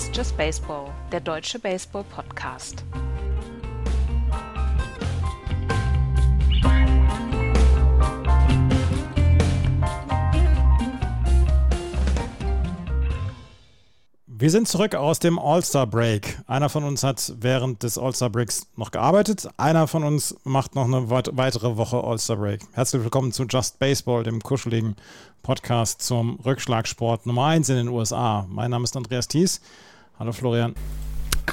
Ist Just Baseball, der deutsche Baseball-Podcast. Wir sind zurück aus dem All-Star Break. Einer von uns hat während des All-Star Breaks noch gearbeitet. Einer von uns macht noch eine weitere Woche All-Star Break. Herzlich willkommen zu Just Baseball, dem kuscheligen Podcast zum Rückschlagsport Nummer 1 in den USA. Mein Name ist Andreas Thies. Hallo Florian.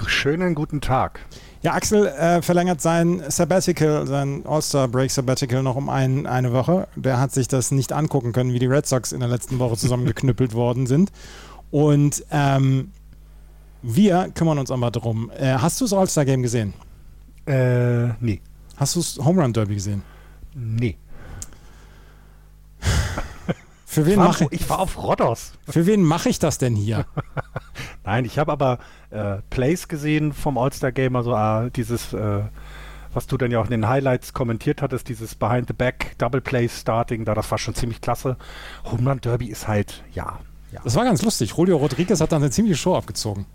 Schönen guten Tag. Ja, Axel äh, verlängert sein Sabbatical, sein All-Star Break Sabbatical noch um ein, eine Woche. Der hat sich das nicht angucken können, wie die Red Sox in der letzten Woche zusammengeknüppelt worden sind. Und ähm, wir kümmern uns aber darum. Äh, hast du das All-Star-Game gesehen? Äh, nee. Hast du das Home Run Derby gesehen? Nee. Für wen mache ich? Ich war auf Rodos. Für wen mache ich das denn hier? Nein, ich habe aber äh, Plays gesehen vom All-Star-Game, also äh, dieses, äh, was du dann ja auch in den Highlights kommentiert hattest, dieses Behind-the-Back Double Play Starting, da das war schon ziemlich klasse. Home Run Derby ist halt, ja, ja. Das war ganz lustig. Julio Rodriguez hat dann eine ziemliche Show abgezogen.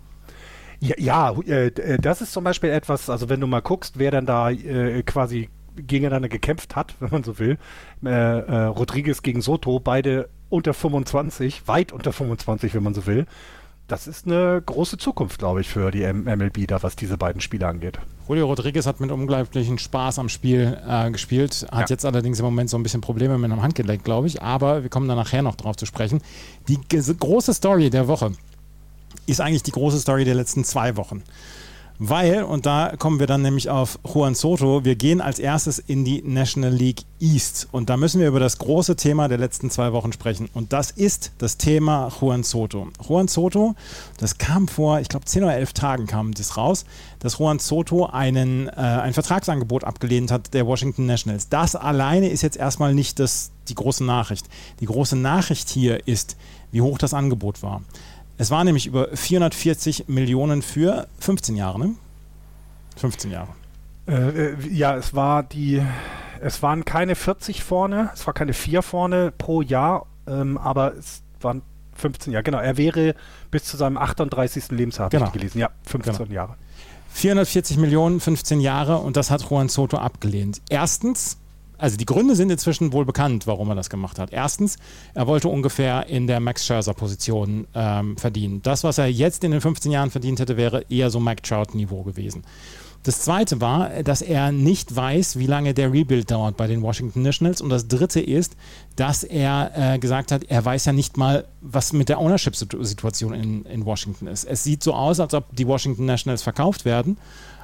Ja, ja äh, äh, das ist zum Beispiel etwas, also wenn du mal guckst, wer dann da äh, quasi gegeneinander gekämpft hat, wenn man so will. Äh, äh, Rodriguez gegen Soto, beide unter 25, weit unter 25, wenn man so will das ist eine große Zukunft, glaube ich, für die MLB, da was diese beiden Spiele angeht. Julio Rodriguez hat mit unglaublichen Spaß am Spiel äh, gespielt, hat ja. jetzt allerdings im Moment so ein bisschen Probleme mit einem Handgelenk, glaube ich, aber wir kommen da nachher noch drauf zu sprechen. Die große Story der Woche ist eigentlich die große Story der letzten zwei Wochen. Weil, und da kommen wir dann nämlich auf Juan Soto, wir gehen als erstes in die National League East. Und da müssen wir über das große Thema der letzten zwei Wochen sprechen. Und das ist das Thema Juan Soto. Juan Soto, das kam vor, ich glaube, 10 oder 11 Tagen kam das raus, dass Juan Soto einen, äh, ein Vertragsangebot abgelehnt hat der Washington Nationals. Das alleine ist jetzt erstmal nicht das, die große Nachricht. Die große Nachricht hier ist, wie hoch das Angebot war. Es war nämlich über 440 Millionen für 15 Jahre, ne? 15 Jahre. Äh, äh, ja, es war die, es waren keine 40 vorne, es war keine 4 vorne pro Jahr, ähm, aber es waren 15 Jahre. Genau, er wäre bis zu seinem 38. Lebensjahr, genau. gelesen. Ja, 15 genau. Jahre. 440 Millionen, 15 Jahre und das hat Juan Soto abgelehnt. Erstens, also die Gründe sind inzwischen wohl bekannt, warum er das gemacht hat. Erstens, er wollte ungefähr in der Max Scherzer-Position ähm, verdienen. Das, was er jetzt in den 15 Jahren verdient hätte, wäre eher so Mike Trout-Niveau gewesen. Das zweite war, dass er nicht weiß, wie lange der Rebuild dauert bei den Washington Nationals. Und das dritte ist, dass er äh, gesagt hat, er weiß ja nicht mal, was mit der Ownership-Situation in, in Washington ist. Es sieht so aus, als ob die Washington Nationals verkauft werden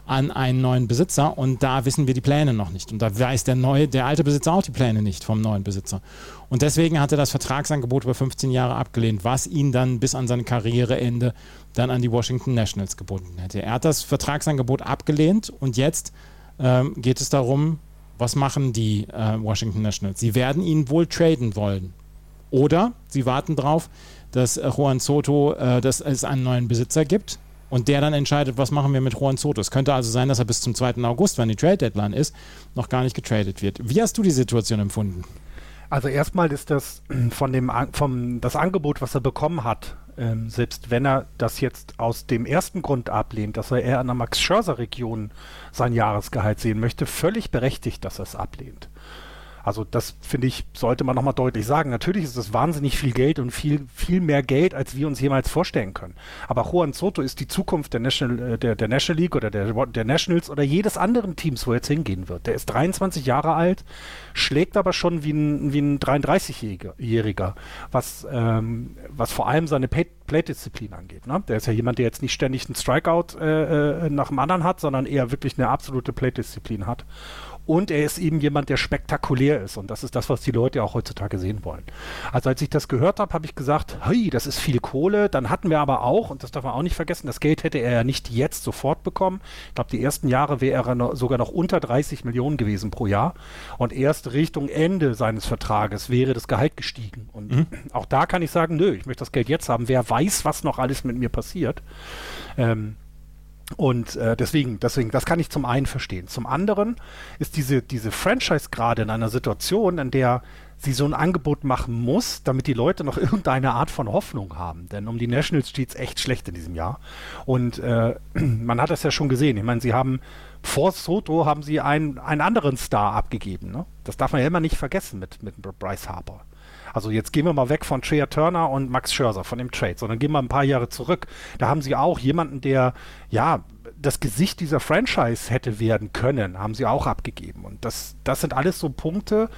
an einen neuen Besitzer und da wissen wir die Pläne noch nicht. Und da weiß der neue, der alte Besitzer auch die Pläne nicht vom neuen Besitzer. Und deswegen hat er das Vertragsangebot über 15 Jahre abgelehnt, was ihn dann bis an sein Karriereende dann an die Washington Nationals gebunden hätte. Er hat das Vertragsangebot abgelehnt und jetzt ähm, geht es darum, was machen die äh, Washington Nationals? Sie werden ihn wohl traden wollen. Oder sie warten darauf, dass Juan Soto, äh, dass es einen neuen Besitzer gibt und der dann entscheidet, was machen wir mit Juan Soto. Es könnte also sein, dass er bis zum 2. August, wenn die Trade Deadline ist, noch gar nicht getradet wird. Wie hast du die Situation empfunden? Also erstmal ist das von dem vom das Angebot, was er bekommen hat, ähm, selbst wenn er das jetzt aus dem ersten Grund ablehnt, dass er eher an der Max Scherzer Region sein Jahresgehalt sehen möchte, völlig berechtigt, dass er es ablehnt. Also das finde ich, sollte man nochmal deutlich sagen. Natürlich ist das wahnsinnig viel Geld und viel, viel mehr Geld, als wir uns jemals vorstellen können. Aber Juan Soto ist die Zukunft der National, äh, der, der National League oder der, der Nationals oder jedes anderen Teams, wo er jetzt hingehen wird. Der ist 23 Jahre alt, schlägt aber schon wie ein, wie ein 33-Jähriger, was, ähm, was vor allem seine Play-Disziplin angeht. Ne? Der ist ja jemand, der jetzt nicht ständig einen Strikeout äh, äh, nach dem anderen hat, sondern eher wirklich eine absolute Play-Disziplin hat. Und er ist eben jemand, der spektakulär ist. Und das ist das, was die Leute auch heutzutage sehen wollen. Also als ich das gehört habe, habe ich gesagt, hey, das ist viel Kohle. Dann hatten wir aber auch, und das darf man auch nicht vergessen, das Geld hätte er ja nicht jetzt sofort bekommen. Ich glaube, die ersten Jahre wäre er noch, sogar noch unter 30 Millionen gewesen pro Jahr. Und erst Richtung Ende seines Vertrages wäre das Gehalt gestiegen. Und mhm. auch da kann ich sagen, nö, ich möchte das Geld jetzt haben. Wer weiß, was noch alles mit mir passiert. Ähm, Und äh, deswegen, deswegen, das kann ich zum einen verstehen. Zum anderen ist diese, diese Franchise gerade in einer Situation, in der sie so ein Angebot machen muss, damit die Leute noch irgendeine Art von Hoffnung haben. Denn um die Nationals steht es echt schlecht in diesem Jahr. Und äh, man hat das ja schon gesehen. Ich meine, sie haben vor Soto haben sie einen, einen anderen Star abgegeben. Ne? Das darf man ja immer nicht vergessen mit, mit Bryce Harper. Also jetzt gehen wir mal weg von Trea Turner und Max Scherzer, von dem Trade, sondern gehen wir ein paar Jahre zurück. Da haben sie auch jemanden, der, ja, das Gesicht dieser Franchise hätte werden können, haben sie auch abgegeben. Und das, das sind alles so Punkte,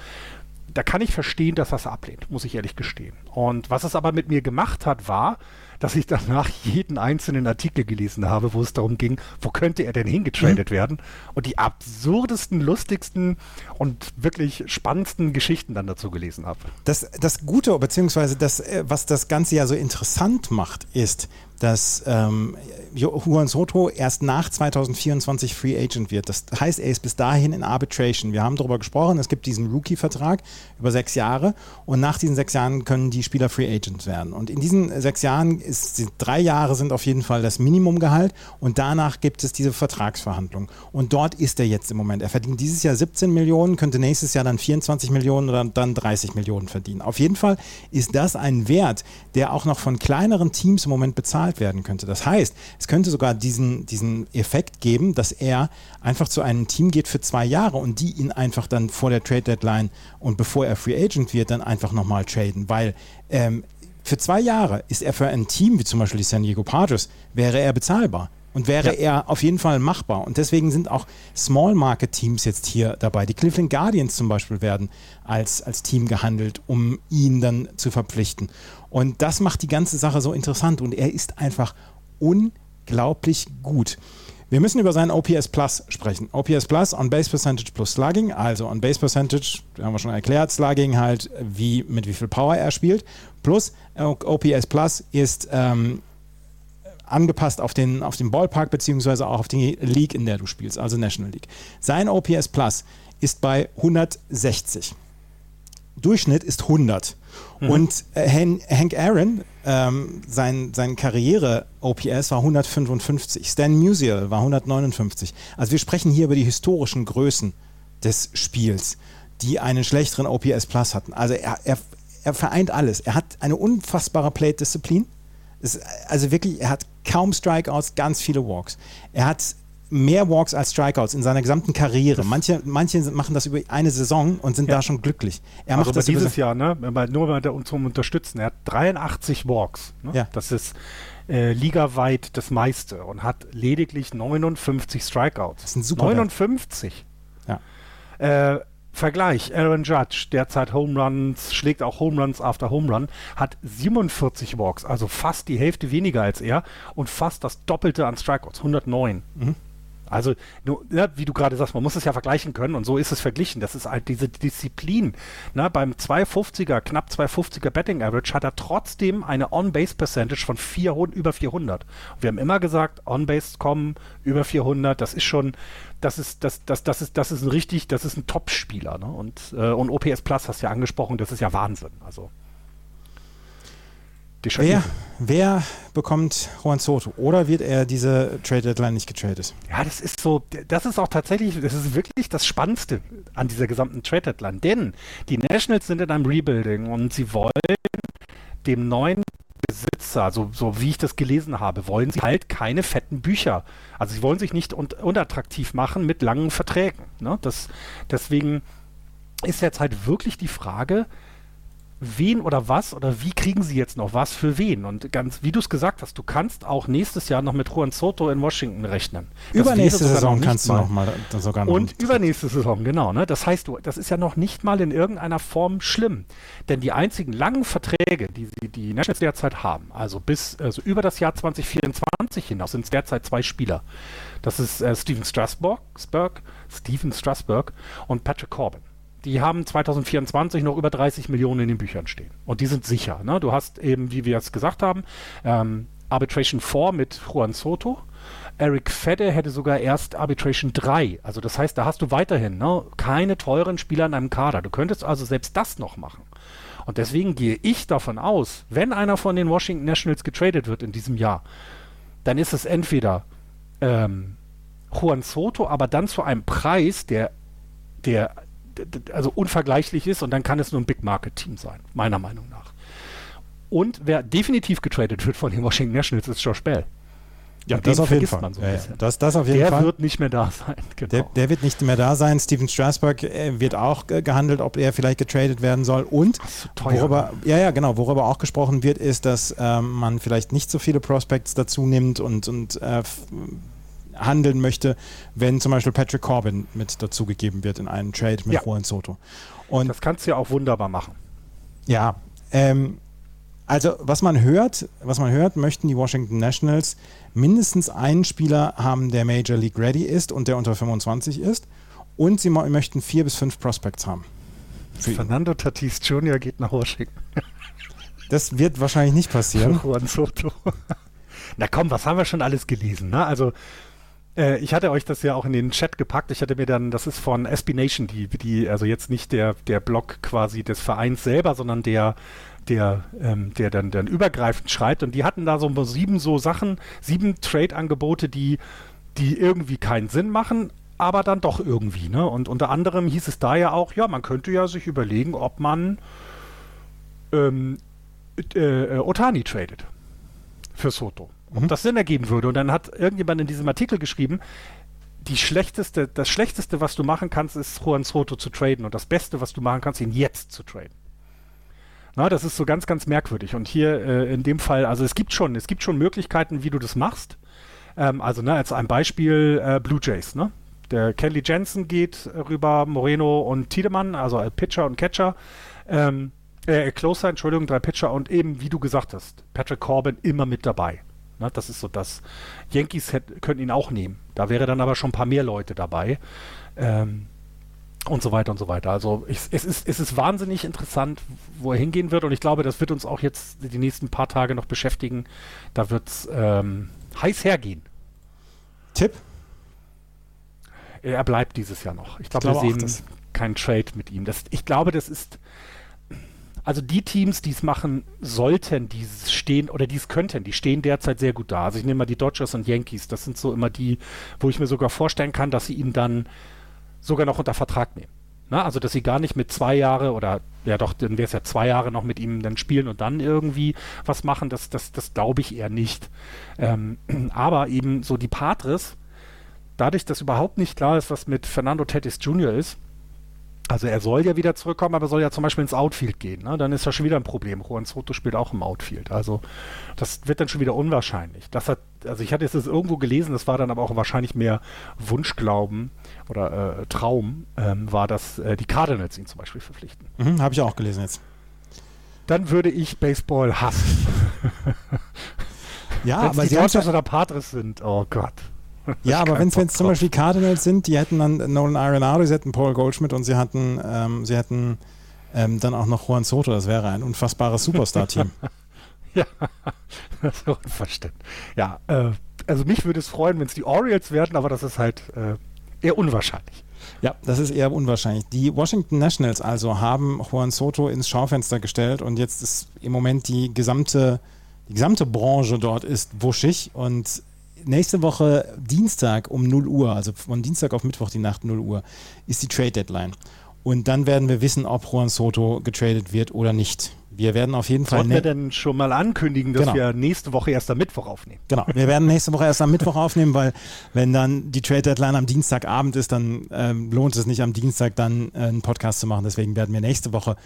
da kann ich verstehen, dass es ablehnt, muss ich ehrlich gestehen. Und was es aber mit mir gemacht hat, war, dass ich danach jeden einzelnen Artikel gelesen habe, wo es darum ging, wo könnte er denn hingetradet mhm. werden und die absurdesten, lustigsten und wirklich spannendsten Geschichten dann dazu gelesen habe. Das, das Gute, beziehungsweise das, äh, was das Ganze ja so interessant macht, ist, dass ähm, Juan Soto erst nach 2024 Free Agent wird. Das heißt, er ist bis dahin in Arbitration. Wir haben darüber gesprochen, es gibt diesen Rookie-Vertrag über sechs Jahre und nach diesen sechs Jahren können die Spieler Free Agents werden. Und in diesen sechs Jahren ist drei Jahre sind auf jeden Fall das Minimumgehalt und danach gibt es diese Vertragsverhandlung. Und dort ist er jetzt im Moment. Er verdient dieses Jahr 17 Millionen, könnte nächstes Jahr dann 24 Millionen oder dann 30 Millionen verdienen. Auf jeden Fall ist das ein Wert, der auch noch von kleineren Teams im Moment bezahlt bezahlt werden könnte. Das heißt, es könnte sogar diesen, diesen Effekt geben, dass er einfach zu einem Team geht für zwei Jahre und die ihn einfach dann vor der Trade Deadline und bevor er Free Agent wird, dann einfach nochmal traden, weil ähm, für zwei Jahre ist er für ein Team wie zum Beispiel die San Diego Padres, wäre er bezahlbar und wäre ja. er auf jeden Fall machbar. Und deswegen sind auch Small Market Teams jetzt hier dabei. Die Cleveland Guardians zum Beispiel werden als, als Team gehandelt, um ihn dann zu verpflichten. Und das macht die ganze Sache so interessant und er ist einfach unglaublich gut. Wir müssen über seinen OPS Plus sprechen. OPS Plus, On Base Percentage plus Slugging, also On Base Percentage, haben wir schon erklärt, Slugging halt, wie, mit wie viel Power er spielt. Plus OPS Plus ist ähm, angepasst auf den, auf den Ballpark beziehungsweise auch auf die League, in der du spielst, also National League. Sein OPS Plus ist bei 160. Durchschnitt ist 100. Mhm. Und äh, Hank Aaron, ähm, sein, sein Karriere-OPS war 155. Stan Musial war 159. Also wir sprechen hier über die historischen Größen des Spiels, die einen schlechteren OPS Plus hatten. Also er, er, er vereint alles. Er hat eine unfassbare Plate-Disziplin. Also wirklich, er hat kaum Strikeouts, ganz viele Walks. Er hat mehr Walks als Strikeouts in seiner gesamten Karriere. Manche, manche machen das über eine Saison und sind ja. da schon glücklich. Er also macht das dieses Jahr, ne? nur zum Unterstützen. Er hat 83 Walks. Ne? Ja. Das ist äh, ligaweit das meiste und hat lediglich 59 Strikeouts. Das sind super 59. Ja. Äh, Vergleich, Aaron Judge, derzeit Home Runs, schlägt auch Home Runs after Home Run, hat 47 Walks, also fast die Hälfte weniger als er und fast das Doppelte an Strikeouts, 109. Mhm. Also, ja, wie du gerade sagst, man muss es ja vergleichen können und so ist es verglichen. Das ist halt diese Disziplin. Na, beim 250er, knapp 250er Betting Average hat er trotzdem eine On-Base Percentage von 400, über 400. wir haben immer gesagt, On-Base kommen über 400, das ist schon, das ist, das, das, das ist, das ist ein richtig, das ist ein Top-Spieler. Ne? Und, äh, und OPS Plus hast du ja angesprochen, das ist ja Wahnsinn. Also. Wer, wer bekommt Juan Soto? Oder wird er diese Trade Deadline nicht getradet? Ja, das ist so, das ist auch tatsächlich, das ist wirklich das Spannendste an dieser gesamten Trade Deadline. Denn die Nationals sind in einem Rebuilding und sie wollen dem neuen Besitzer, so, so wie ich das gelesen habe, wollen sie halt keine fetten Bücher. Also sie wollen sich nicht un unattraktiv machen mit langen Verträgen. Ne? Das, deswegen ist jetzt halt wirklich die Frage, wen oder was oder wie kriegen sie jetzt noch was für wen? Und ganz, wie du es gesagt hast, du kannst auch nächstes Jahr noch mit Juan Soto in Washington rechnen. Das übernächste Saison kannst du noch mal sogar noch Und übernächste Saison, genau. Ne? Das heißt, du, das ist ja noch nicht mal in irgendeiner Form schlimm. Denn die einzigen langen Verträge, die sie, die Nationals derzeit haben, also bis also über das Jahr 2024 hinaus, sind es derzeit zwei Spieler. Das ist äh, Steven Strasburg, Steven Strasburg und Patrick Corbin die haben 2024 noch über 30 Millionen in den Büchern stehen. Und die sind sicher. Ne? Du hast eben, wie wir es gesagt haben, ähm, Arbitration 4 mit Juan Soto. Eric Fedde hätte sogar erst Arbitration 3. Also das heißt, da hast du weiterhin ne, keine teuren Spieler in einem Kader. Du könntest also selbst das noch machen. Und deswegen gehe ich davon aus, wenn einer von den Washington Nationals getradet wird in diesem Jahr, dann ist es entweder ähm, Juan Soto, aber dann zu einem Preis, der, der also unvergleichlich ist und dann kann es nur ein Big Market Team sein, meiner Meinung nach. Und wer definitiv getradet wird von den Washington Nationals ist Josh Bell. Ja, das auf jeden Fall. So ja, ja. Das, das auf jeden der Fall. wird nicht mehr da sein. Genau. Der, der, wird nicht mehr da sein. Steven Strasberg äh, wird auch äh, gehandelt, ob er vielleicht getradet werden soll. Und worüber, ja, ja, genau, worüber auch gesprochen wird, ist, dass ähm, man vielleicht nicht so viele Prospects dazu nimmt und, und äh, handeln möchte, wenn zum Beispiel Patrick Corbin mit dazugegeben wird in einen Trade mit ja. Juan Soto. Und das kannst du ja auch wunderbar machen. Ja, ähm, also was man hört, was man hört, möchten die Washington Nationals mindestens einen Spieler haben, der Major League ready ist und der unter 25 ist. Und sie möchten vier bis fünf Prospects haben. Fernando Tatis Jr. geht nach Washington. Das wird wahrscheinlich nicht passieren. Juan Soto. Na komm, was haben wir schon alles gelesen? Ne? Also äh, ich hatte euch das ja auch in den Chat gepackt. Ich hatte mir dann, das ist von SB Nation, die, die, also jetzt nicht der, der Blog quasi des Vereins selber, sondern der, der, ähm, der dann, dann übergreifend schreibt. Und die hatten da so sieben so Sachen, sieben Trade-Angebote, die, die irgendwie keinen Sinn machen, aber dann doch irgendwie. Ne? Und unter anderem hieß es da ja auch, ja, man könnte ja sich überlegen, ob man ähm, äh, Otani tradet für Soto ob mhm. das Sinn ergeben würde. Und dann hat irgendjemand in diesem Artikel geschrieben, die schlechteste, das Schlechteste, was du machen kannst, ist Juan Soto zu traden. Und das Beste, was du machen kannst, ihn jetzt zu traden. Na, das ist so ganz, ganz merkwürdig. Und hier äh, in dem Fall, also es gibt schon, es gibt schon Möglichkeiten, wie du das machst. Ähm, also, ne, als ein Beispiel äh, Blue Jays, ne? Der Kelly Jensen geht rüber, Moreno und Tiedemann, also als Pitcher und Catcher. Ähm, äh, Closer, Entschuldigung, drei Pitcher und eben, wie du gesagt hast, Patrick Corbin immer mit dabei. Ne? Das ist so das. Yankees hätt, können ihn auch nehmen. Da wäre dann aber schon ein paar mehr Leute dabei. Ähm, und so weiter und so weiter. Also ich, es, ist, es ist wahnsinnig interessant, wo er hingehen wird. Und ich glaube, das wird uns auch jetzt die nächsten paar Tage noch beschäftigen. Da wird es ähm, heiß hergehen. Tipp? Er bleibt dieses Jahr noch. Ich, glaub, ich glaube, wir sehen keinen Trade mit ihm. Das, ich glaube, das ist also die Teams, die es machen sollten, die stehen oder die es könnten, die stehen derzeit sehr gut da. Also ich nehme mal die Dodgers und Yankees. Das sind so immer die, wo ich mir sogar vorstellen kann, dass sie ihn dann sogar noch unter Vertrag nehmen. Na, also dass sie gar nicht mit zwei Jahre oder ja doch, dann wäre es ja zwei Jahre noch mit ihm dann spielen und dann irgendwie was machen. Das, das, das glaube ich eher nicht. Ähm, aber eben so die Patres, dadurch, dass überhaupt nicht klar ist, was mit Fernando Tatis Jr. ist, also er soll ja wieder zurückkommen, aber soll ja zum Beispiel ins Outfield gehen. Ne? Dann ist das schon wieder ein Problem. Juan Soto spielt auch im Outfield. Also das wird dann schon wieder unwahrscheinlich. Das hat, also ich hatte es irgendwo gelesen, das war dann aber auch wahrscheinlich mehr Wunschglauben oder äh, Traum, ähm, war, dass äh, die Cardinals ihn zum Beispiel verpflichten. Mhm, Habe ich auch gelesen jetzt. Dann würde ich Baseball hassen. ja, Wenn's aber die Dodgers oder Padres sind, oh Gott. Ja, aber wenn es zum Beispiel Cardinals sind, die hätten dann Nolan Arenado, sie hätten Paul Goldschmidt und sie hatten, ähm, sie hätten ähm, dann auch noch Juan Soto. Das wäre ein unfassbares Superstar-Team. ja, das ist unverständlich. Ja, äh, also mich würde es freuen, wenn es die Orioles werden, aber das ist halt äh, eher unwahrscheinlich. Ja, das ist eher unwahrscheinlich. Die Washington Nationals also haben Juan Soto ins Schaufenster gestellt und jetzt ist im Moment die gesamte, die gesamte Branche dort ist wuschig und nächste Woche Dienstag um 0 Uhr, also von Dienstag auf Mittwoch die Nacht 0 Uhr, ist die Trade Deadline. Und dann werden wir wissen, ob Juan Soto getradet wird oder nicht. Wir werden auf jeden Fall. Sollten wir denn schon mal ankündigen, dass genau. wir nächste Woche erst am Mittwoch aufnehmen? Genau, wir werden nächste Woche erst am Mittwoch aufnehmen, weil wenn dann die Trade Deadline am Dienstagabend ist, dann ähm, lohnt es nicht am Dienstag dann äh, einen Podcast zu machen. Deswegen werden wir nächste Woche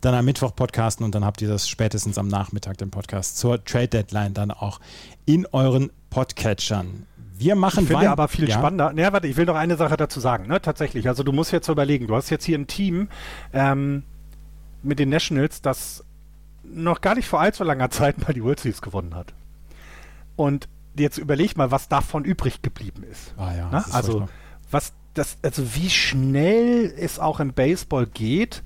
dann am Mittwoch podcasten und dann habt ihr das spätestens am Nachmittag den Podcast zur Trade Deadline dann auch in euren Podcatchern. Wir machen Ich finde aber viel ja. spannender. Naja, warte, ich will noch eine Sache dazu sagen. Ne? Tatsächlich, also du musst jetzt überlegen, du hast jetzt hier ein Team ähm, mit den Nationals, das noch gar nicht vor allzu langer Zeit mal die World Series gewonnen hat. Und jetzt überleg mal, was davon übrig geblieben ist. Ah ja, ne? Also was das, also wie schnell es auch im Baseball geht,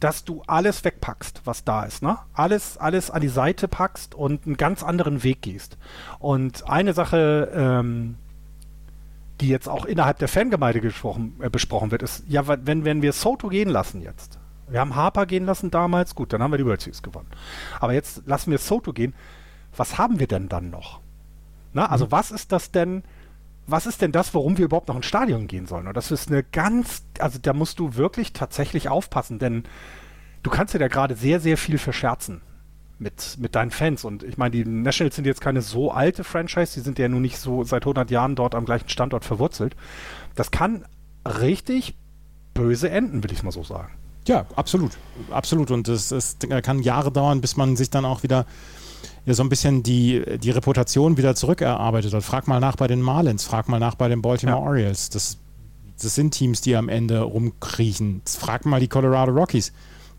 dass du alles wegpackst, was da ist, ne? Alles, alles an die Seite packst und einen ganz anderen Weg gehst. Und eine Sache, ähm, die jetzt auch innerhalb der Fangemeinde gesprochen, äh, besprochen wird, ist, ja, wenn, wenn wir Soto gehen lassen jetzt, wir haben Harper gehen lassen damals, gut, dann haben wir die World Series gewonnen. Aber jetzt lassen wir Soto gehen, was haben wir denn dann noch? Na, also mhm. was ist das denn, was ist denn das, warum wir überhaupt noch ins Stadion gehen sollen? Und das ist eine ganz, also da musst du wirklich tatsächlich aufpassen, denn du kannst dir da gerade sehr, sehr viel verscherzen mit, mit deinen Fans. Und ich meine, die Nationals sind jetzt keine so alte Franchise, die sind ja nun nicht so seit 100 Jahren dort am gleichen Standort verwurzelt. Das kann richtig böse enden, will ich mal so sagen. Ja, absolut. Absolut. Und es kann Jahre dauern, bis man sich dann auch wieder ja, so ein bisschen die, die Reputation wieder zurückerarbeitet hat. Frag mal nach bei den Marlins, frag mal nach bei den Baltimore ja. Orioles. Das, das sind Teams, die am Ende rumkriechen. Frag mal die Colorado Rockies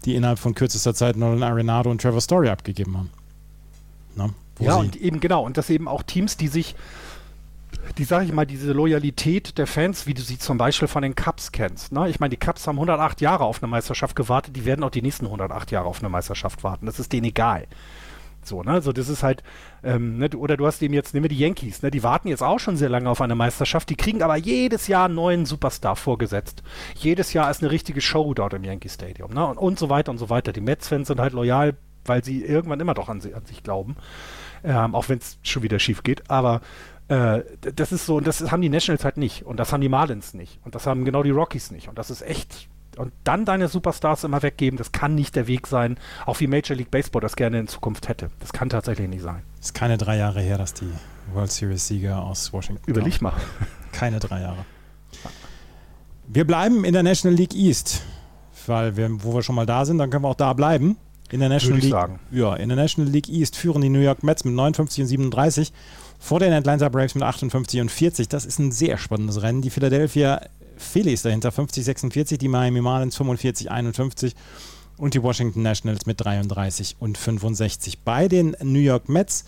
die innerhalb von kürzester Zeit Nolan Arenado und Trevor Story abgegeben haben. Na, ja, und eben genau. Und das eben auch Teams, die sich, die sage ich mal, diese Loyalität der Fans, wie du sie zum Beispiel von den Cubs kennst. Ne? Ich meine, die Cubs haben 108 Jahre auf eine Meisterschaft gewartet, die werden auch die nächsten 108 Jahre auf eine Meisterschaft warten. Das ist denen egal. So, ne? Also das ist halt, ähm, ne? oder du hast eben jetzt, nehmen wir die Yankees, ne? Die warten jetzt auch schon sehr lange auf eine Meisterschaft, die kriegen aber jedes Jahr einen neuen Superstar vorgesetzt. Jedes Jahr ist eine richtige Show dort im Yankee Stadium, ne? Und, und so weiter und so weiter. Die Mets-Fans sind halt loyal, weil sie irgendwann immer doch an, sie, an sich glauben. Ähm, auch wenn es schon wieder schief geht. Aber äh, das ist so, und das haben die Nationals halt nicht. Und das haben die Marlins nicht. Und das haben genau die Rockies nicht. Und das ist echt und dann deine Superstars immer weggeben, das kann nicht der Weg sein, auch wie Major League Baseball das gerne in Zukunft hätte. Das kann tatsächlich nicht sein. Es ist keine drei Jahre her, dass die World Series-Sieger aus Washington. Überleg mal. Keine drei Jahre. Wir bleiben in der National League East, weil wir, wo wir schon mal da sind, dann können wir auch da bleiben. In der National League, sagen. Ja, in der National League East führen die New York Mets mit 59 und 37 vor den Atlanta Braves mit 58 und 40. Das ist ein sehr spannendes Rennen. Die Philadelphia Phillies dahinter 50, 46, die Miami Marlins 45, 51 und die Washington Nationals mit 33 und 65. Bei den New York Mets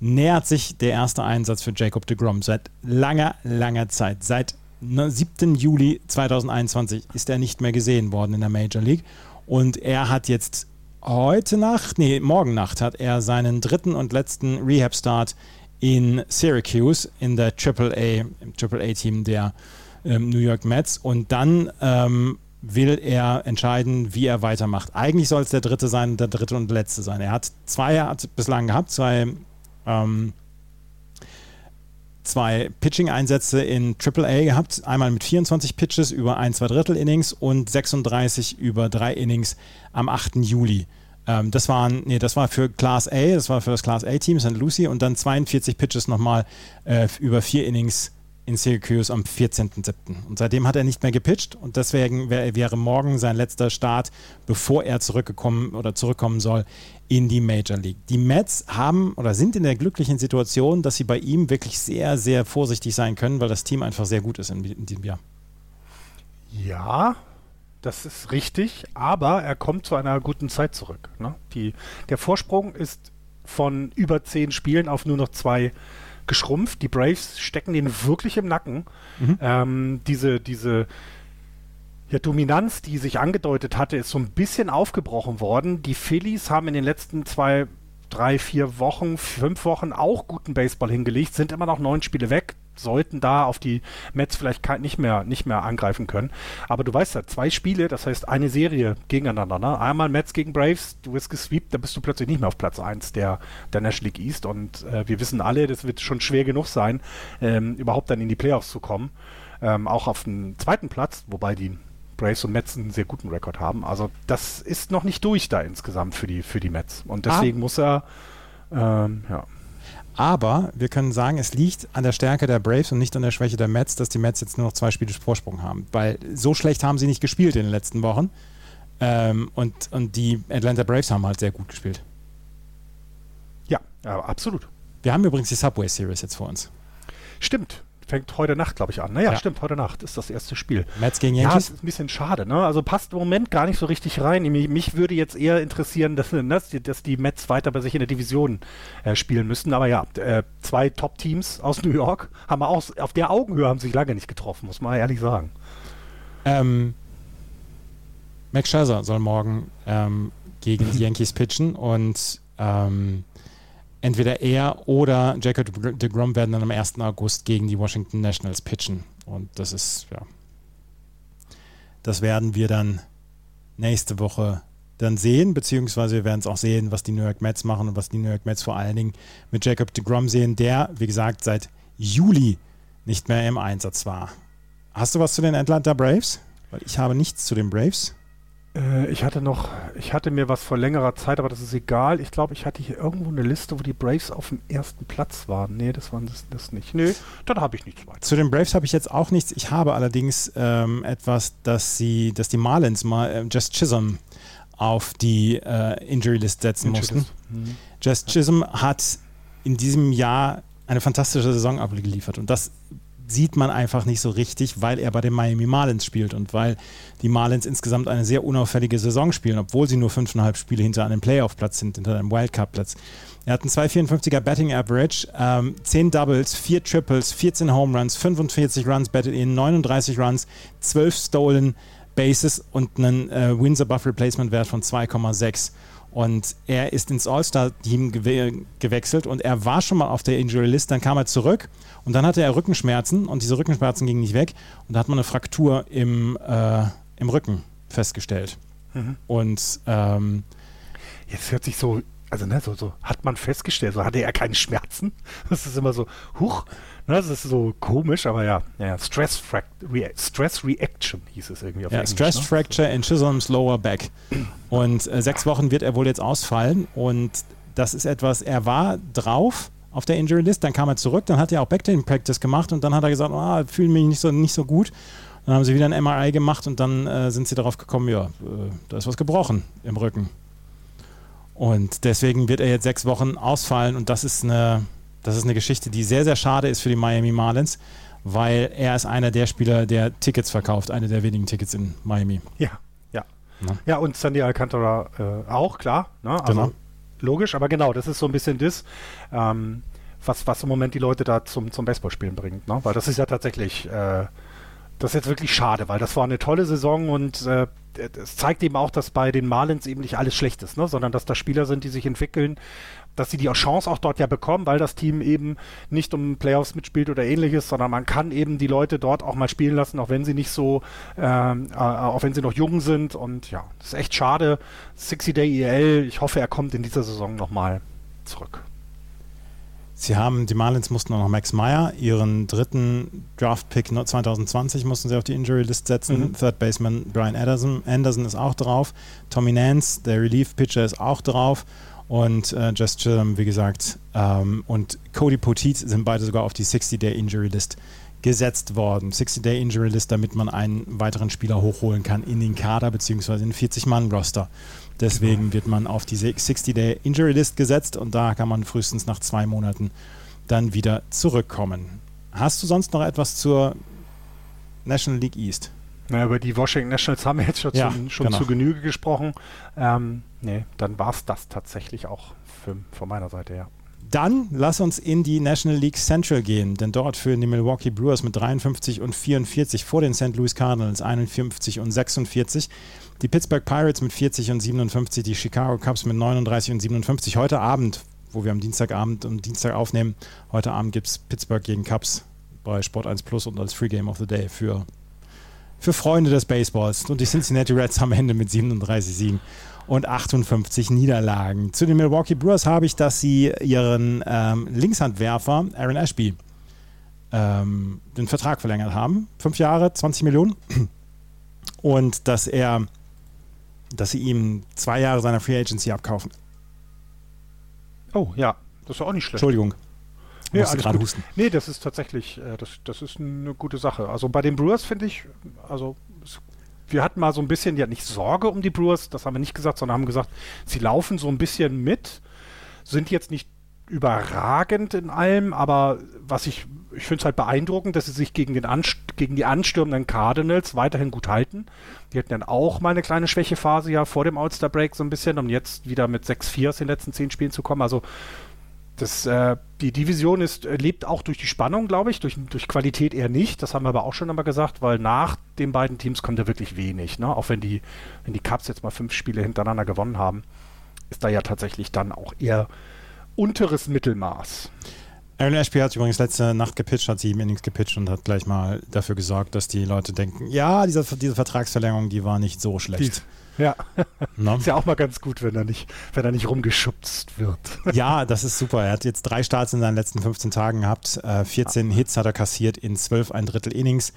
nähert sich der erste Einsatz für Jacob de Grom seit langer, langer Zeit. Seit 7. Juli 2021 ist er nicht mehr gesehen worden in der Major League und er hat jetzt heute Nacht, nee, morgen Nacht hat er seinen dritten und letzten Rehab-Start in Syracuse in der AAA, im AAA-Team der ähm, New York Mets und dann ähm, will er entscheiden, wie er weitermacht. Eigentlich soll es der dritte sein, der dritte und letzte sein. Er hat zwei hat bislang gehabt, zwei, ähm, zwei Pitching-Einsätze in AAA gehabt. Einmal mit 24 Pitches über ein, zwei Drittel Innings und 36 über drei Innings am 8. Juli. Ähm, das waren, nee, das war für Class A, das war für das Class A-Team St. Lucie und dann 42 Pitches nochmal äh, über vier Innings in Syracuse am 14.07. Und seitdem hat er nicht mehr gepitcht und deswegen wär, wäre morgen sein letzter Start, bevor er zurückgekommen oder zurückkommen soll in die Major League. Die Mets haben oder sind in der glücklichen Situation, dass sie bei ihm wirklich sehr, sehr vorsichtig sein können, weil das Team einfach sehr gut ist in, in diesem Jahr. Ja, das ist richtig, aber er kommt zu einer guten Zeit zurück. Ne? Die, der Vorsprung ist von über zehn Spielen auf nur noch zwei geschrumpft. Die Braves stecken den wirklich im Nacken. Mhm. Ähm, diese, diese ja, Dominanz, die sich angedeutet hatte, ist so ein bisschen aufgebrochen worden. Die Phillies haben in den letzten zwei, drei, vier Wochen, fünf Wochen auch guten Baseball hingelegt, sind immer noch neun Spiele weg sollten da auf die Mets vielleicht nicht mehr, nicht mehr angreifen können. Aber du weißt ja, zwei Spiele, das heißt eine Serie gegeneinander. Ne? Einmal Mets gegen Braves, du wirst gesweept, da bist du plötzlich nicht mehr auf Platz 1 der, der National League East. Und äh, wir wissen alle, das wird schon schwer genug sein, ähm, überhaupt dann in die Playoffs zu kommen. Ähm, auch auf den zweiten Platz, wobei die Braves und Mets einen sehr guten Rekord haben. Also das ist noch nicht durch da insgesamt für die, für die Mets. Und deswegen ah. muss er, ähm, ja. Aber wir können sagen, es liegt an der Stärke der Braves und nicht an der Schwäche der Mets, dass die Mets jetzt nur noch zwei Spiele Vorsprung haben. Weil so schlecht haben sie nicht gespielt in den letzten Wochen. Ähm, und, und die Atlanta Braves haben halt sehr gut gespielt. Ja, ja, absolut. Wir haben übrigens die Subway Series jetzt vor uns. Stimmt fängt heute Nacht, glaube ich, an. Naja, ja. stimmt, heute Nacht ist das erste Spiel. Mets gegen Yankees? Ja, ist ein bisschen schade, ne? Also passt im Moment gar nicht so richtig rein. Mich, mich würde jetzt eher interessieren, dass, ne, dass, dass, die Mets weiter bei sich in der Division äh, spielen müssten. Aber ja, äh, zwei Top-Teams aus New York haben auch, auf der Augenhöhe haben sich lange nicht getroffen, muss man ehrlich sagen. Ähm, Max Scherzer soll morgen ähm, gegen die Yankees pitchen und ähm, entweder er oder Jacob de Grom werden dann am 1. August gegen die Washington Nationals pitchen. Und das ist, ja, das werden wir dann nächste Woche dann sehen, beziehungsweise wir werden es auch sehen, was die New York Mets machen und was die New York Mets vor allen Dingen mit Jacob de Grom sehen, der, wie gesagt, seit Juli nicht mehr im Einsatz war. Hast du was zu den Atlanta Braves? Weil ich habe nichts zu den Braves. Äh, ich hatte noch, ich hatte mir was vor längerer Zeit, aber das ist egal. Ich glaube, ich hatte hier irgendwo eine Liste, wo die Braves auf dem ersten Platz waren. Nee, das waren das, das nicht. Nee, dann habe ich nichts weiter. Zu den Braves habe ich jetzt auch nichts. Ich habe allerdings ähm, etwas, dass sie, dass die Marlins mal äh, Just Chisholm auf die äh, Injury List setzen mussten. Mhm. Just Chisholm hat in diesem Jahr eine fantastische Saison abgeliefert und das sieht man einfach nicht so richtig, weil er bei den Miami Marlins spielt und weil die Marlins insgesamt eine sehr unauffällige Saison spielen, obwohl sie nur fünfeinhalb Spiele hinter einem Playoff-Platz sind, hinter einem Wildcard-Platz. Er hat einen 2,54er Betting Average, ähm, 10 Doubles, 4 Triples, 14 Home Runs, 45 Runs betted in, 39 Runs, 12 Stolen Bases und einen äh, Wins Above Replacement Wert von 2,6. Und er ist ins All-Star-Team gew gewechselt und er war schon mal auf der Injury List, dann kam er zurück und dann hatte er Rückenschmerzen und diese Rückenschmerzen gingen nicht weg und da hat man eine Fraktur im, äh, im Rücken festgestellt. Mhm. Und ähm, jetzt hört sich so, also ne, so, so hat man festgestellt, so hatte er keine Schmerzen. Das ist immer so, huch, ne, das ist so komisch, aber ja, ja Stress, Re Stress Reaction hieß es irgendwie auf ja, Englisch. Stress ne? Fracture in Chisholm's Lower Back. Und äh, sechs Wochen wird er wohl jetzt ausfallen und das ist etwas, er war drauf auf der Injury List, dann kam er zurück, dann hat er auch Backdating Practice gemacht und dann hat er gesagt, ah, fühle mich nicht so, nicht so gut. Dann haben sie wieder ein MRI gemacht und dann äh, sind sie darauf gekommen, ja, äh, da ist was gebrochen im Rücken. Und deswegen wird er jetzt sechs Wochen ausfallen und das ist eine, das ist eine Geschichte, die sehr, sehr schade ist für die Miami Marlins, weil er ist einer der Spieler, der Tickets verkauft, eine der wenigen Tickets in Miami. Ja, ja. Na? Ja, und Sandy Alcantara äh, auch, klar. Ne? Also genau logisch, aber genau, das ist so ein bisschen das, ähm, was, was im Moment die Leute da zum, zum Baseballspielen bringt. Ne? Weil das ist ja tatsächlich, äh, das ist jetzt wirklich schade, weil das war eine tolle Saison und äh, es zeigt eben auch, dass bei den Marlins eben nicht alles schlecht ist, ne? sondern dass da Spieler sind, die sich entwickeln, dass sie die Chance auch dort ja bekommen, weil das Team eben nicht um Playoffs mitspielt oder ähnliches, sondern man kann eben die Leute dort auch mal spielen lassen, auch wenn sie nicht so, ähm, äh, auch wenn sie noch jung sind. Und ja, das ist echt schade. 60 Day EL, ich hoffe, er kommt in dieser Saison nochmal zurück. Sie haben, die Marlins mussten auch noch Max Meyer, ihren dritten Draft-Pick 2020 mussten sie auf die Injury-List setzen. Mhm. Third Baseman Brian Anderson, Anderson ist auch drauf. Tommy Nance, der Relief-Pitcher, ist auch drauf und äh, Just Chillum, wie gesagt, ähm, und Cody Potit sind beide sogar auf die 60-Day Injury List gesetzt worden. 60-Day Injury List, damit man einen weiteren Spieler hochholen kann in den Kader bzw. in den 40-Mann-Roster. Deswegen wird man auf diese 60-Day Injury List gesetzt und da kann man frühestens nach zwei Monaten dann wieder zurückkommen. Hast du sonst noch etwas zur National League East? Na, über die Washington Nationals haben wir jetzt schon, ja, zu, schon genau. zu Genüge gesprochen. Ähm, nee, dann war es das tatsächlich auch für, von meiner Seite, ja. Dann lass uns in die National League Central gehen, denn dort führen die Milwaukee Brewers mit 53 und 44 vor den St. Louis Cardinals 51 und 46. Die Pittsburgh Pirates mit 40 und 57, die Chicago Cubs mit 39 und 57. Heute Abend, wo wir am Dienstagabend und Dienstag aufnehmen, heute Abend gibt es Pittsburgh gegen Cubs bei Sport 1 Plus und als Free Game of the Day für für Freunde des Baseballs. Und die Cincinnati Reds am Ende mit 37 Siegen und 58 Niederlagen. Zu den Milwaukee Brewers habe ich, dass sie ihren ähm, Linkshandwerfer Aaron Ashby ähm, den Vertrag verlängert haben. Fünf Jahre, 20 Millionen. Und dass er, dass sie ihm zwei Jahre seiner Free Agency abkaufen. Oh ja, das ist auch nicht schlecht. Entschuldigung. Nee, gerade husten. Nee, das ist tatsächlich, äh, das, das ist eine gute Sache. Also bei den Brewers finde ich, also wir hatten mal so ein bisschen, ja nicht Sorge um die Brewers, das haben wir nicht gesagt, sondern haben gesagt, sie laufen so ein bisschen mit, sind jetzt nicht überragend in allem, aber was ich, ich finde es halt beeindruckend, dass sie sich gegen, den Anst gegen die anstürmenden Cardinals weiterhin gut halten. Die hatten dann auch mal eine kleine Schwächephase ja vor dem All-Star-Break so ein bisschen, um jetzt wieder mit 6-4 aus den letzten 10 Spielen zu kommen. Also das, äh, die Division ist, äh, lebt auch durch die Spannung, glaube ich, durch, durch Qualität eher nicht. Das haben wir aber auch schon einmal gesagt, weil nach den beiden Teams kommt ja wirklich wenig. Ne? Auch wenn die, wenn die Cubs jetzt mal fünf Spiele hintereinander gewonnen haben, ist da ja tatsächlich dann auch eher unteres Mittelmaß. Aaron Ashby hat übrigens letzte Nacht gepitcht, hat sieben Innings gepitcht und hat gleich mal dafür gesorgt, dass die Leute denken, ja, diese, diese Vertragsverlängerung, die war nicht so schlecht. Die, Ja. No? Ist ja auch mal ganz gut, wenn er nicht, wenn er nicht rumgeschubst wird. Ja, das ist super. Er hat jetzt drei Starts in seinen letzten 15 Tagen gehabt. 14 äh, Hits hat er kassiert in 12 ein Drittel Innings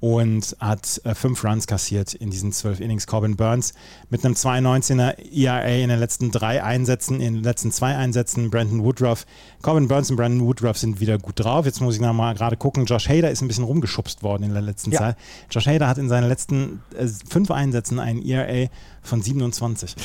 und hat äh, fünf Runs kassiert in diesen zwölf Innings. Corbin Burns mit einem 2,19er ERA in den letzten drei Einsätzen, in den letzten zwei Einsätzen. Brandon Woodruff. Corbin Burns und Brandon Woodruff sind wieder gut drauf. Jetzt muss ich noch mal gerade gucken. Josh Hader ist ein bisschen rumgeschubst worden in der letzten ja. Zeit. Josh Hader hat in seinen letzten äh, fünf Einsätzen einen ERA von 27.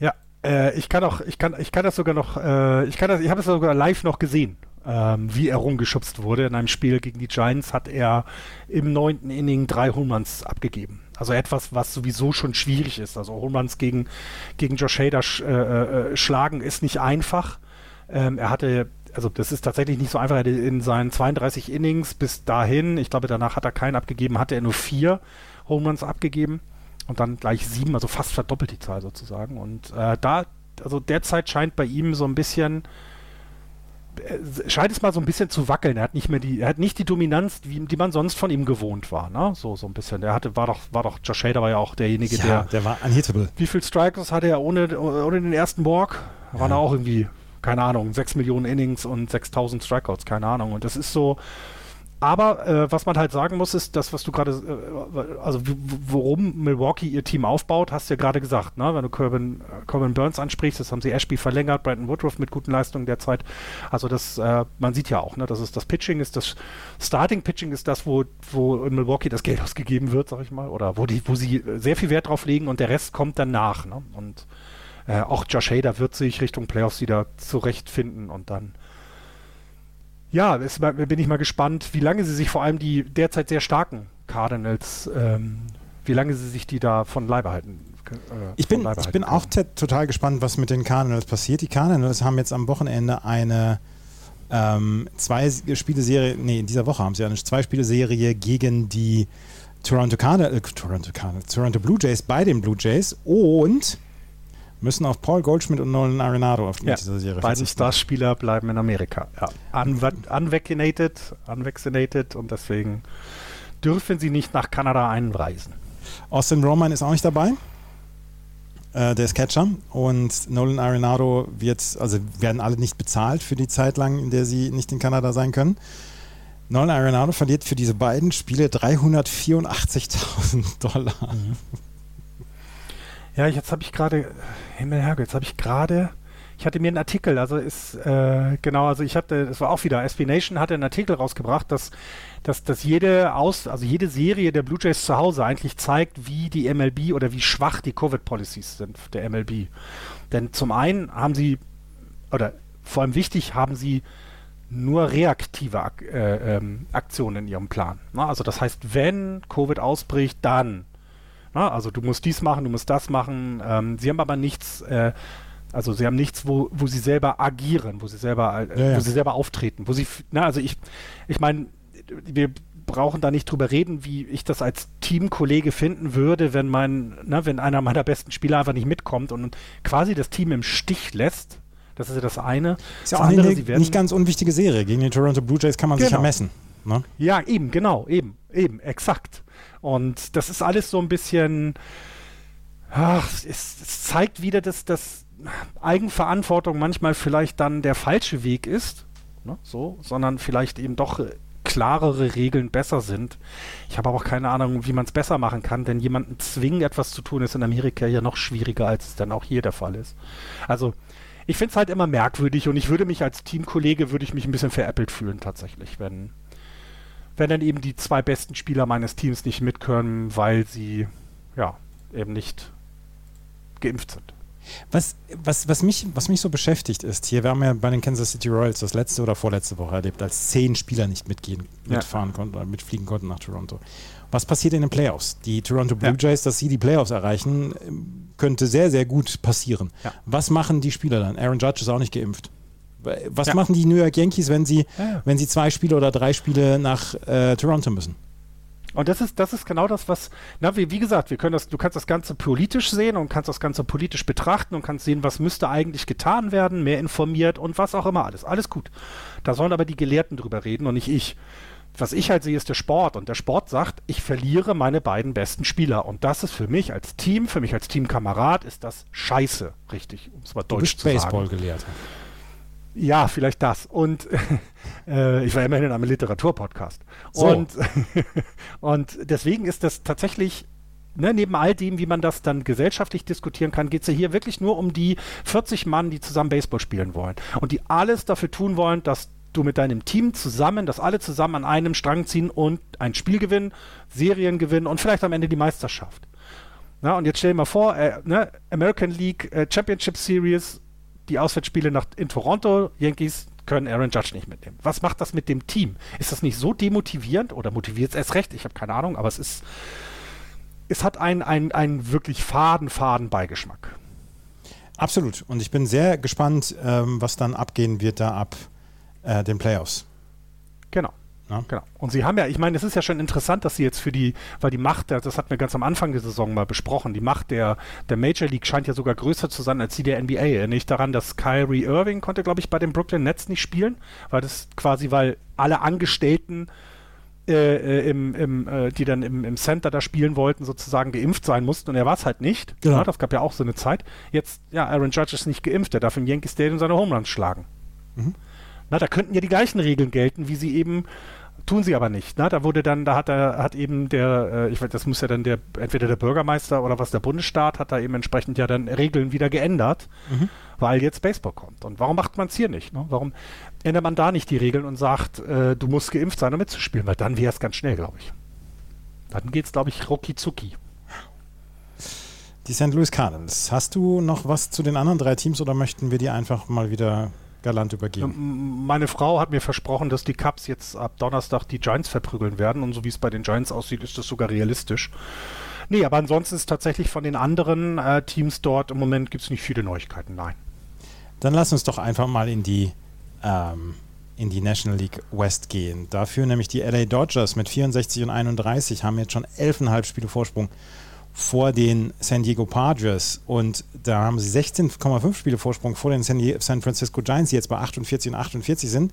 Ja, äh, ich kann auch, ich kann, ich kann das sogar noch, äh, ich kann das, ich habe es sogar live noch gesehen ähm, wie er rumgeschubst wurde. In einem Spiel gegen die Giants hat er im neunten Inning drei Homeruns abgegeben. Also etwas, was sowieso schon schwierig ist. Also Homeruns gegen, gegen Josh Hader sch, äh, äh, schlagen ist nicht einfach. Ähm, er hatte also das ist tatsächlich nicht so einfach. In seinen 32 Innings bis dahin, ich glaube, danach hat er keinen abgegeben, hatte er nur vier Home Runs abgegeben und dann gleich sieben, also fast verdoppelt die Zahl sozusagen. Und äh, da, also derzeit scheint bei ihm so ein bisschen scheint es mal so ein bisschen zu wackeln. Er hat nicht mehr die, er hat nicht die Dominanz, wie, die man sonst von ihm gewohnt war, ne? So, so ein bisschen. Der hatte, war doch, war doch, Josh Hader war ja auch derjenige, ja, der. Der war unhittable. Wie viel Strikers hatte er ohne, ohne den ersten Walk? Waren ja. auch irgendwie, keine Ahnung, 6 Millionen Innings und 6000 Strikeouts, keine Ahnung. Und das ist so, aber äh, was man halt sagen muss, ist das, was du gerade, äh, also worum Milwaukee ihr Team aufbaut, hast du ja gerade gesagt, ne? Wenn du Corbin, äh, Corbin Burns ansprichst, das haben sie Ashby verlängert, Brandon Woodruff mit guten Leistungen derzeit. Also das, äh, man sieht ja auch, ne? Das ist das Pitching, ist das Starting Pitching ist das, wo, wo in Milwaukee das Geld ausgegeben wird, sag ich mal, oder wo die, wo sie sehr viel Wert drauf legen und der Rest kommt dann nach, ne? Und äh, auch Josh Hader wird sich Richtung Playoffs wieder zurechtfinden und dann ja, es, bin ich mal gespannt, wie lange sie sich vor allem die derzeit sehr starken Cardinals, ähm, wie lange sie sich die da von Leibe halten. Äh, ich bin, ich bin auch total gespannt, was mit den Cardinals passiert. Die Cardinals haben jetzt am Wochenende eine ähm, zwei Spieleserie, nee, in dieser Woche haben sie eine zwei Spieleserie gegen die Toronto Cardinals, äh, Toronto Cardinals, Toronto Blue Jays bei den Blue Jays und müssen auf Paul Goldschmidt und Nolan Arenado auf ja, dieser Serie Beide Starspieler bleiben in Amerika. Ja. Un unvaccinated, unvaccinated und deswegen dürfen sie nicht nach Kanada einreisen. Austin Roman ist auch nicht dabei. Äh, der ist Catcher und Nolan Arenado wird, also werden alle nicht bezahlt für die Zeit lang, in der sie nicht in Kanada sein können. Nolan Arenado verliert für diese beiden Spiele 384.000 Dollar. Mhm. Ja, jetzt habe ich gerade, Himmelherrgott, jetzt habe ich gerade, ich hatte mir einen Artikel, also ist, äh, genau, also ich hatte, es war auch wieder, SB Nation hatte einen Artikel rausgebracht, dass, dass, dass jede Aus, also jede Serie der Blue Jays zu Hause eigentlich zeigt, wie die MLB oder wie schwach die Covid-Policies sind der MLB. Denn zum einen haben sie, oder vor allem wichtig, haben sie nur reaktive Ak äh, ähm, Aktionen in ihrem Plan. Na, also das heißt, wenn Covid ausbricht, dann na, also du musst dies machen, du musst das machen. Ähm, sie haben aber nichts, äh, also sie haben nichts, wo, wo sie selber agieren, wo sie selber, äh, ja, ja. wo sie selber auftreten, wo sie, na, also ich, ich meine, wir brauchen da nicht drüber reden, wie ich das als Teamkollege finden würde, wenn mein, na, wenn einer meiner besten Spieler einfach nicht mitkommt und quasi das Team im Stich lässt. Das ist ja das eine. Ist ja auch andere, eine nicht ganz unwichtige Serie. Gegen die Toronto Blue Jays kann man genau. sich ja genau. messen. Ne? Ja, eben, genau, eben, eben, exakt. Und das ist alles so ein bisschen, ach, es, es zeigt wieder, dass das Eigenverantwortung manchmal vielleicht dann der falsche Weg ist, ne, so, sondern vielleicht eben doch klarere Regeln besser sind. Ich habe aber auch keine Ahnung, wie man es besser machen kann, denn jemanden zwingen, etwas zu tun, ist in Amerika ja noch schwieriger, als es dann auch hier der Fall ist. Also ich finde es halt immer merkwürdig und ich würde mich als Teamkollege, würde ich mich ein bisschen veräppelt fühlen tatsächlich, wenn, wenn dann eben die zwei besten Spieler meines Teams nicht mitkönnen, weil sie ja eben nicht geimpft sind. Was, was, was, mich, was mich so beschäftigt ist, hier, wir haben ja bei den Kansas City Royals das letzte oder vorletzte Woche erlebt, als zehn Spieler nicht mitgehen, mitfahren ja. konnten oder mitfliegen konnten nach Toronto. Was passiert in den Playoffs? Die Toronto Blue ja. Jays, dass sie die Playoffs erreichen, könnte sehr, sehr gut passieren. Ja. Was machen die Spieler dann? Aaron Judge ist auch nicht geimpft. Was ja. machen die New York Yankees, wenn sie, ja. wenn sie zwei Spiele oder drei Spiele nach äh, Toronto müssen? Und das ist, das ist genau das, was, na, wie, wie gesagt, wir können das, du kannst das Ganze politisch sehen und kannst das Ganze politisch betrachten und kannst sehen, was müsste eigentlich getan werden, mehr informiert und was auch immer alles. Alles gut. Da sollen aber die Gelehrten drüber reden und nicht ich. was ich halt sehe, ist der Sport. Und der Sport sagt, ich verliere meine beiden besten Spieler. Und das ist für mich als Team, für mich als Teamkamerad, ist das scheiße, richtig, um es mal deutsch zu sagen. Baseball-Gelehrter. Ja, vielleicht das. Und äh, ich war immerhin in einem Literaturpodcast. So. Und, und deswegen ist das tatsächlich Ne, neben all dem, wie man das dann gesellschaftlich diskutieren kann, geht es ja hier wirklich nur um die 40 Mann, die zusammen Baseball spielen wollen und die alles dafür tun wollen, dass du mit deinem Team zusammen, dass alle zusammen an einem Strang ziehen und ein Spiel gewinnen, Serien gewinnen und vielleicht am Ende die Meisterschaft. Na, und jetzt stell dir mal vor, äh, ne, American League äh, Championship Series, die Auswärtsspiele nach, in Toronto, Yankees können Aaron Judge nicht mitnehmen. Was macht das mit dem Team? Ist das nicht so demotivierend oder motiviert es erst recht? Ich habe keine Ahnung, aber es ist, es hat einen, einen, einen wirklich faden, faden Beigeschmack. Absolut. Und ich bin sehr gespannt, ähm, was dann abgehen wird da ab äh, den Playoffs. Genau. Ja. Genau. Und sie haben ja, ich meine, es ist ja schon interessant, dass sie jetzt für die, weil die Macht, das hatten wir ganz am Anfang der Saison mal besprochen, die Macht der, der Major League scheint ja sogar größer zu sein als die der NBA. Nicht daran, dass Kyrie Irving konnte, glaube ich, bei den Brooklyn Nets nicht spielen, weil das quasi, weil alle Angestellten äh, äh, im, im, äh, die dann im, im Center da spielen wollten, sozusagen geimpft sein mussten und er war es halt nicht. Genau. Ja, das gab ja auch so eine Zeit. Jetzt, ja, Aaron Judge ist nicht geimpft, er darf im Yankee Stadium seine Homeruns schlagen. Mhm. Na, da könnten ja die gleichen Regeln gelten, wie sie eben tun sie aber nicht. Na, da wurde dann, da hat er, hat eben der, äh, ich weiß, das muss ja dann der, entweder der Bürgermeister oder was der Bundesstaat hat da eben entsprechend ja dann Regeln wieder geändert, mhm. weil jetzt Baseball kommt. Und warum macht man es hier nicht? Ne? Warum ändert man da nicht die Regeln und sagt, äh, du musst geimpft sein, um mitzuspielen? Weil dann wäre es ganz schnell, glaube ich. Dann geht es, glaube ich, rucki zucki. Die St. Louis Cardinals. Hast du noch was zu den anderen drei Teams oder möchten wir die einfach mal wieder galant übergeben. Meine Frau hat mir versprochen, dass die Cubs jetzt ab Donnerstag die Giants verprügeln werden und so wie es bei den Giants aussieht, ist das sogar realistisch. Nee, aber ansonsten ist tatsächlich von den anderen äh, Teams dort im Moment gibt es nicht viele Neuigkeiten, nein. Dann lass uns doch einfach mal in die, ähm, in die National League West gehen. Dafür nämlich die LA Dodgers mit 64 und 31 haben jetzt schon 11,5 Spiele Vorsprung vor den San Diego Padres und da haben sie 16,5 Spiele Vorsprung vor den San Francisco Giants, die jetzt bei 48 und 48 sind.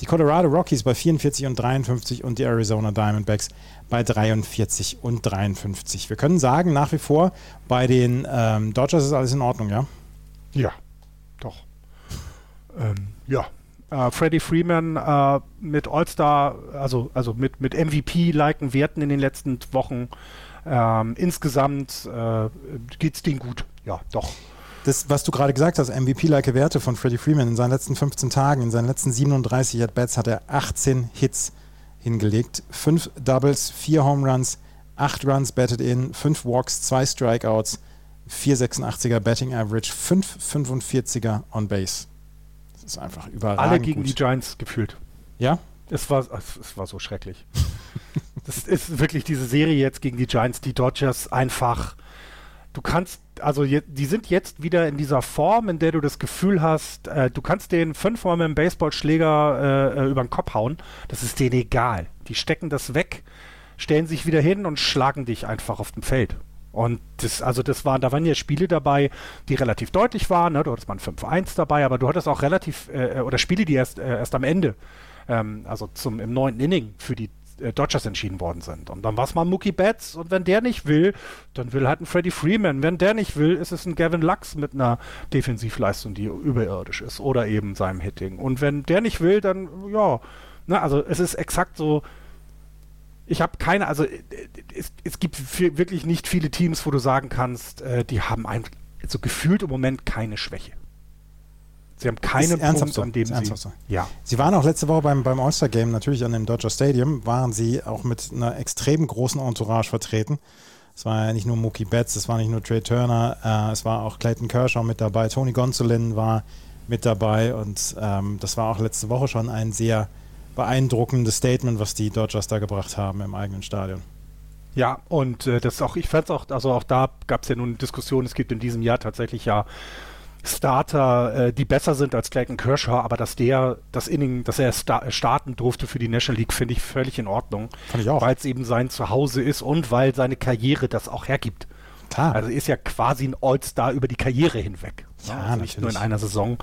Die Colorado Rockies bei 44 und 53 und die Arizona Diamondbacks bei 43 und 53. Wir können sagen, nach wie vor bei den ähm, Dodgers ist alles in Ordnung, ja? Ja, doch. ähm, ja. Uh, Freddie Freeman uh, mit All-Star, also, also mit, mit MVP-liken Werten in den letzten Wochen ähm, insgesamt äh, geht es denen gut. Ja, doch. Das, was du gerade gesagt hast, MVP-like Werte von Freddie Freeman in seinen letzten 15 Tagen, in seinen letzten 37 At-Bats hat er 18 Hits hingelegt, 5 Doubles, 4 Home Runs, 8 Runs batted in, 5 Walks, 2 Strikeouts, 4,86er Batting Average, 5,45er on Base. Das ist einfach überragend. Alle gegen gut. die Giants gefühlt. Ja? Es war, es war so schrecklich. das ist wirklich diese Serie jetzt gegen die Giants, die Dodgers einfach. Du kannst, also je, die sind jetzt wieder in dieser Form, in der du das Gefühl hast, äh, du kannst den fünfmal mit dem Baseballschläger äh, äh, über den Kopf hauen. Das ist denen egal. Die stecken das weg, stellen sich wieder hin und schlagen dich einfach auf dem Feld. Und das, also das waren, da waren ja Spiele dabei, die relativ deutlich waren, ne? Du hattest mal ein 5-1 dabei, aber du hattest auch relativ, äh, oder Spiele, die erst, äh, erst am Ende ähm, also zum im neunten Inning für die äh, Dodgers entschieden worden sind. Und dann war es mal Mookie Betts und wenn der nicht will, dann will halt ein Freddie Freeman. Wenn der nicht will, ist es ein Gavin Lux mit einer Defensivleistung, die überirdisch ist oder eben seinem Hitting. Und wenn der nicht will, dann ja, na, also es ist exakt so. Ich habe keine, also äh, es, es gibt wirklich nicht viele Teams, wo du sagen kannst, äh, die haben ein, so gefühlt im Moment keine Schwäche. Sie haben keinen Punkt, so. an dem sie... So. Ja. Sie waren auch letzte Woche beim, beim All-Star-Game natürlich an dem Dodger Stadium, waren sie auch mit einer extrem großen Entourage vertreten. Es war ja nicht nur Mookie Betts, es war nicht nur Trey Turner, äh, es war auch Clayton Kershaw mit dabei, Tony Gonsolin war mit dabei und ähm, das war auch letzte Woche schon ein sehr beeindruckendes Statement, was die Dodgers da gebracht haben im eigenen Stadion. Ja, und äh, das auch, ich fand es auch, also auch da gab es ja nun Diskussionen, es gibt in diesem Jahr tatsächlich ja Starter, äh, die besser sind als Clayton Kershaw, aber dass der das Inning, dass er sta starten durfte für die National League, finde ich völlig in Ordnung. Fand ich auch. Weil es eben sein Zuhause ist und weil seine Karriere das auch hergibt. Klar. Also ist ja quasi ein All-Star über die Karriere hinweg. Ja, also nicht nur in einer Saison.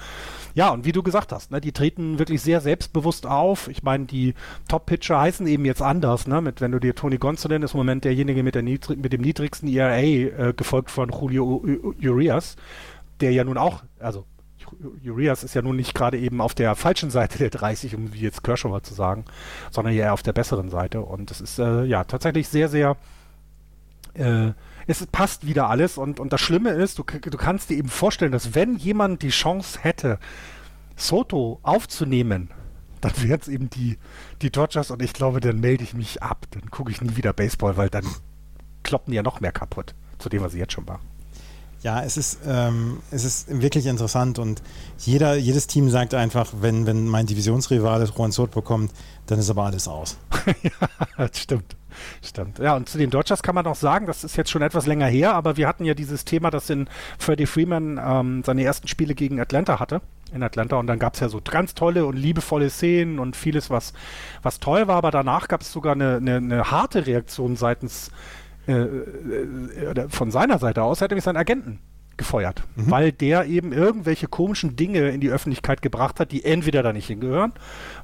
Ja, und wie du gesagt hast, ne, die treten wirklich sehr selbstbewusst auf. Ich meine, die Top-Pitcher heißen eben jetzt anders. Ne? Mit, wenn du dir Tony Gonsolin ist im Moment derjenige mit, der niedrig, mit dem niedrigsten ERA, äh, gefolgt von Julio Urias, der ja nun auch, also Urias ist ja nun nicht gerade eben auf der falschen Seite der 30, um wie jetzt Kershaw mal zu sagen, sondern eher auf der besseren Seite. Und es ist äh, ja tatsächlich sehr, sehr äh, es passt wieder alles und, und das Schlimme ist, du, du kannst dir eben vorstellen, dass wenn jemand die Chance hätte, Soto aufzunehmen, dann wären es eben die, die Dodgers und ich glaube, dann melde ich mich ab. Dann gucke ich nie wieder Baseball, weil dann kloppen die ja noch mehr kaputt, zu dem, was sie jetzt schon machen. Ja, es ist, ähm, es ist wirklich interessant und jeder, jedes Team sagt einfach, wenn, wenn mein Divisionsrivale Juan Soto bekommt, dann ist aber alles aus. ja, das stimmt. Stimmt. Ja, und zu den Dodgers kann man auch sagen, das ist jetzt schon etwas länger her, aber wir hatten ja dieses Thema, dass in Freddie Freeman ähm, seine ersten Spiele gegen Atlanta hatte. In Atlanta und dann gab es ja so ganz tolle und liebevolle Szenen und vieles, was, was toll war, aber danach gab es sogar eine, eine, eine, harte Reaktion seitens äh, äh, von seiner Seite aus, er hat nämlich seinen Agenten gefeuert, mhm. weil der eben irgendwelche komischen Dinge in die Öffentlichkeit gebracht hat, die entweder da nicht hingehören,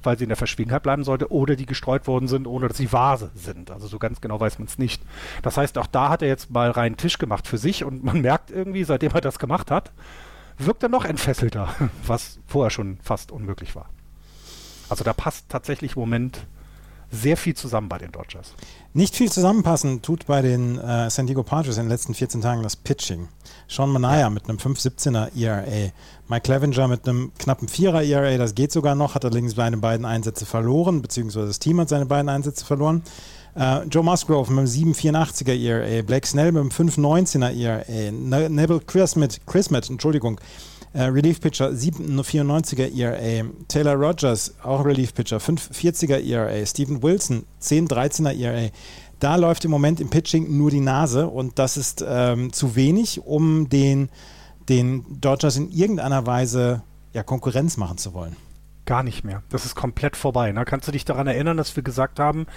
weil sie in der Verschwiegenheit bleiben sollte, oder die gestreut worden sind, ohne dass sie vase sind. Also so ganz genau weiß man es nicht. Das heißt, auch da hat er jetzt mal reinen Tisch gemacht für sich und man merkt irgendwie, seitdem er das gemacht hat, wirkt er noch entfesselter, was vorher schon fast unmöglich war. Also da passt tatsächlich im Moment sehr viel zusammen bei den Dodgers. Nicht viel zusammenpassen tut bei den äh, San Diego Padres in den letzten 14 Tagen das Pitching. Sean Manaya mit einem 5,17er ERA. Mike Clevenger mit einem knappen 4er ERA, das geht sogar noch, hat allerdings seine beiden Einsätze verloren, beziehungsweise das Team hat seine beiden Einsätze verloren. Uh, Joe Musgrove mit einem 7,84er ERA, Blake Snell mit einem 5,19er ERA, ne Neville Chrismet, Chrismet, Entschuldigung, uh, Relief Pitcher 7,94er ERA, Taylor Rogers, auch Relief Pitcher, 5,40er ERA, Stephen Wilson, 10,13er ERA da läuft im Moment im Pitching nur die Nase und das ist ähm, zu wenig, um den, den Dodgers in irgendeiner Weise ja, Konkurrenz machen zu wollen. Gar nicht mehr. Das ist komplett vorbei. Ne? Kannst du dich daran erinnern, dass wir gesagt haben,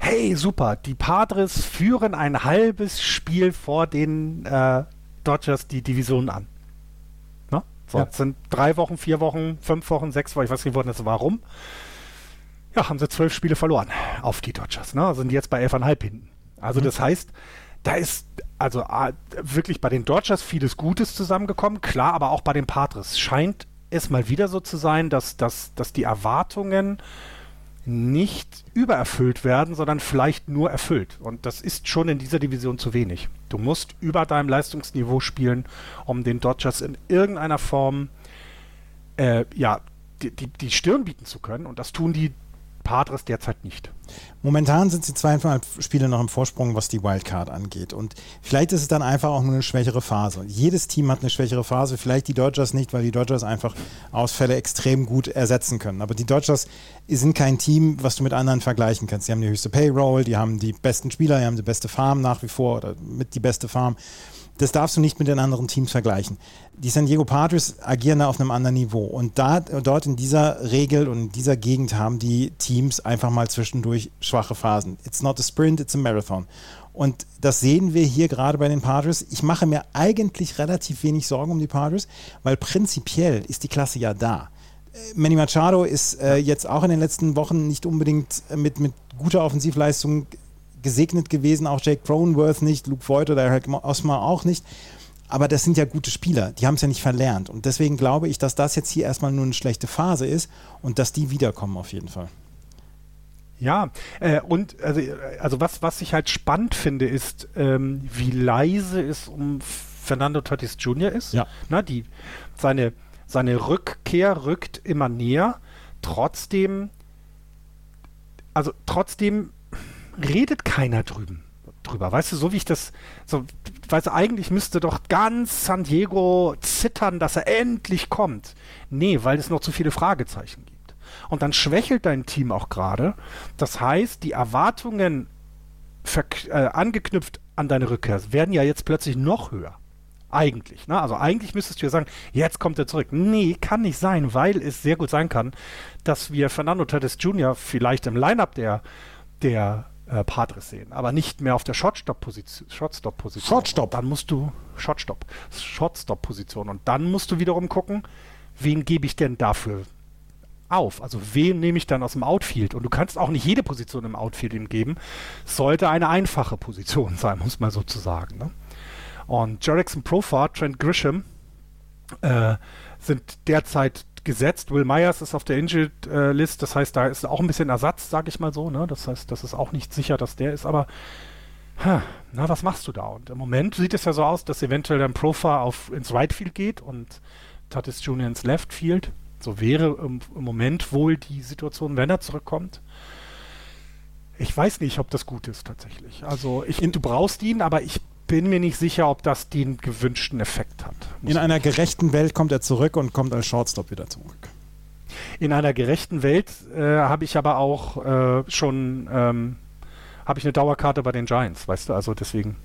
hey, super, die Padres führen ein halbes Spiel vor den äh, Dodgers die Division an. So, ja. sind drei Wochen, vier Wochen, fünf Wochen, sechs Wochen, ich weiß nicht, wann warum ja, haben sie zwölf Spiele verloren auf die Dodgers. Ne? Sind jetzt bei elfeinhalb hinten. Also mhm. das heißt, da ist also ah, wirklich bei den Dodgers vieles Gutes zusammengekommen. Klar, aber auch bei den Padres scheint es mal wieder so zu sein, dass, dass, dass die Erwartungen nicht übererfüllt werden, sondern vielleicht nur erfüllt. Und das ist schon in dieser Division zu wenig. Du musst über deinem Leistungsniveau spielen, um den Dodgers in irgendeiner Form äh, ja, die, die, die Stirn bieten zu können. Und das tun die Padres derzeit nicht. Momentan sind sie zweieinhalb Spiele noch im Vorsprung, was die Wildcard angeht. Und vielleicht ist es dann einfach auch nur eine schwächere Phase. Jedes Team hat eine schwächere Phase, vielleicht die Dodgers nicht, weil die Dodgers einfach Ausfälle extrem gut ersetzen können. Aber die Dodgers sind kein Team, was du mit anderen vergleichen kannst. Die haben die höchste Payroll, die haben die besten Spieler, die haben die beste Farm nach wie vor oder mit die beste Farm. Das darfst du nicht mit den anderen Teams vergleichen. Die San Diego Padres agieren da auf einem anderen Niveau. Und da, dort in dieser Regel und in dieser Gegend haben die Teams einfach mal zwischendurch schwache Phasen. It's not a sprint, it's a marathon. Und das sehen wir hier gerade bei den Padres. Ich mache mir eigentlich relativ wenig Sorgen um die Padres, weil prinzipiell ist die Klasse ja da. Manny Machado ist äh, jetzt auch in den letzten Wochen nicht unbedingt mit, mit guter Offensivleistung gesegnet gewesen, auch Jake Cronenworth nicht, Luke Voigt oder Eric Osmar auch nicht. Aber das sind ja gute Spieler, die haben es ja nicht verlernt. Und deswegen glaube ich, dass das jetzt hier erstmal nur eine schlechte Phase ist und dass die wiederkommen auf jeden Fall. Ja, äh, und also, also was, was ich halt spannend finde, ist, ähm, wie leise es um Fernando Tatis Jr. ist. Ja. Na, die, seine, seine Rückkehr rückt immer näher. Trotzdem, also trotzdem redet keiner drüben drüber. Weißt du, so wie ich das, so, weißt du, eigentlich müsste doch ganz San Diego zittern, dass er endlich kommt. Nee, weil es noch zu viele Fragezeichen gibt. Und dann schwächelt dein Team auch gerade. Das heißt, die Erwartungen äh, angeknüpft an deine Rückkehr werden ja jetzt plötzlich noch höher. Eigentlich. Ne? Also eigentlich müsstest du ja sagen, jetzt kommt er zurück. Nee, kann nicht sein, weil es sehr gut sein kann, dass wir Fernando Tatis Jr. vielleicht im Lineup der, der äh, Padres sehen, aber nicht mehr auf der Shotstop-Position. Shotstop-Position. Shotstop. Dann musst du Shotstop, Shotstop-Position und dann musst du wiederum gucken, wen gebe ich denn dafür auf? Also wen nehme ich dann aus dem Outfield? Und du kannst auch nicht jede Position im Outfield ihm geben. Es sollte eine einfache Position sein, muss man sozusagen. Ne? Und Jerickson Profar, Trent Grisham äh, sind derzeit gesetzt. Will Myers ist auf der Injured äh, List, das heißt, da ist auch ein bisschen Ersatz, sage ich mal so. Ne? Das heißt, das ist auch nicht sicher, dass der ist, aber ha, na, was machst du da? Und im Moment sieht es ja so aus, dass eventuell dann Profar auf ins Right Field geht und Tatis Jr. ins Left Field. So wäre im, im Moment wohl die Situation, wenn er zurückkommt. Ich weiß nicht, ob das gut ist tatsächlich. Also ich, du brauchst ihn, aber ich bin mir nicht sicher, ob das den gewünschten Effekt hat. In einer gerechten Welt kommt er zurück und kommt als Shortstop wieder zurück. In einer gerechten Welt äh, habe ich aber auch äh, schon ähm, habe ich eine Dauerkarte bei den Giants, weißt du, also deswegen.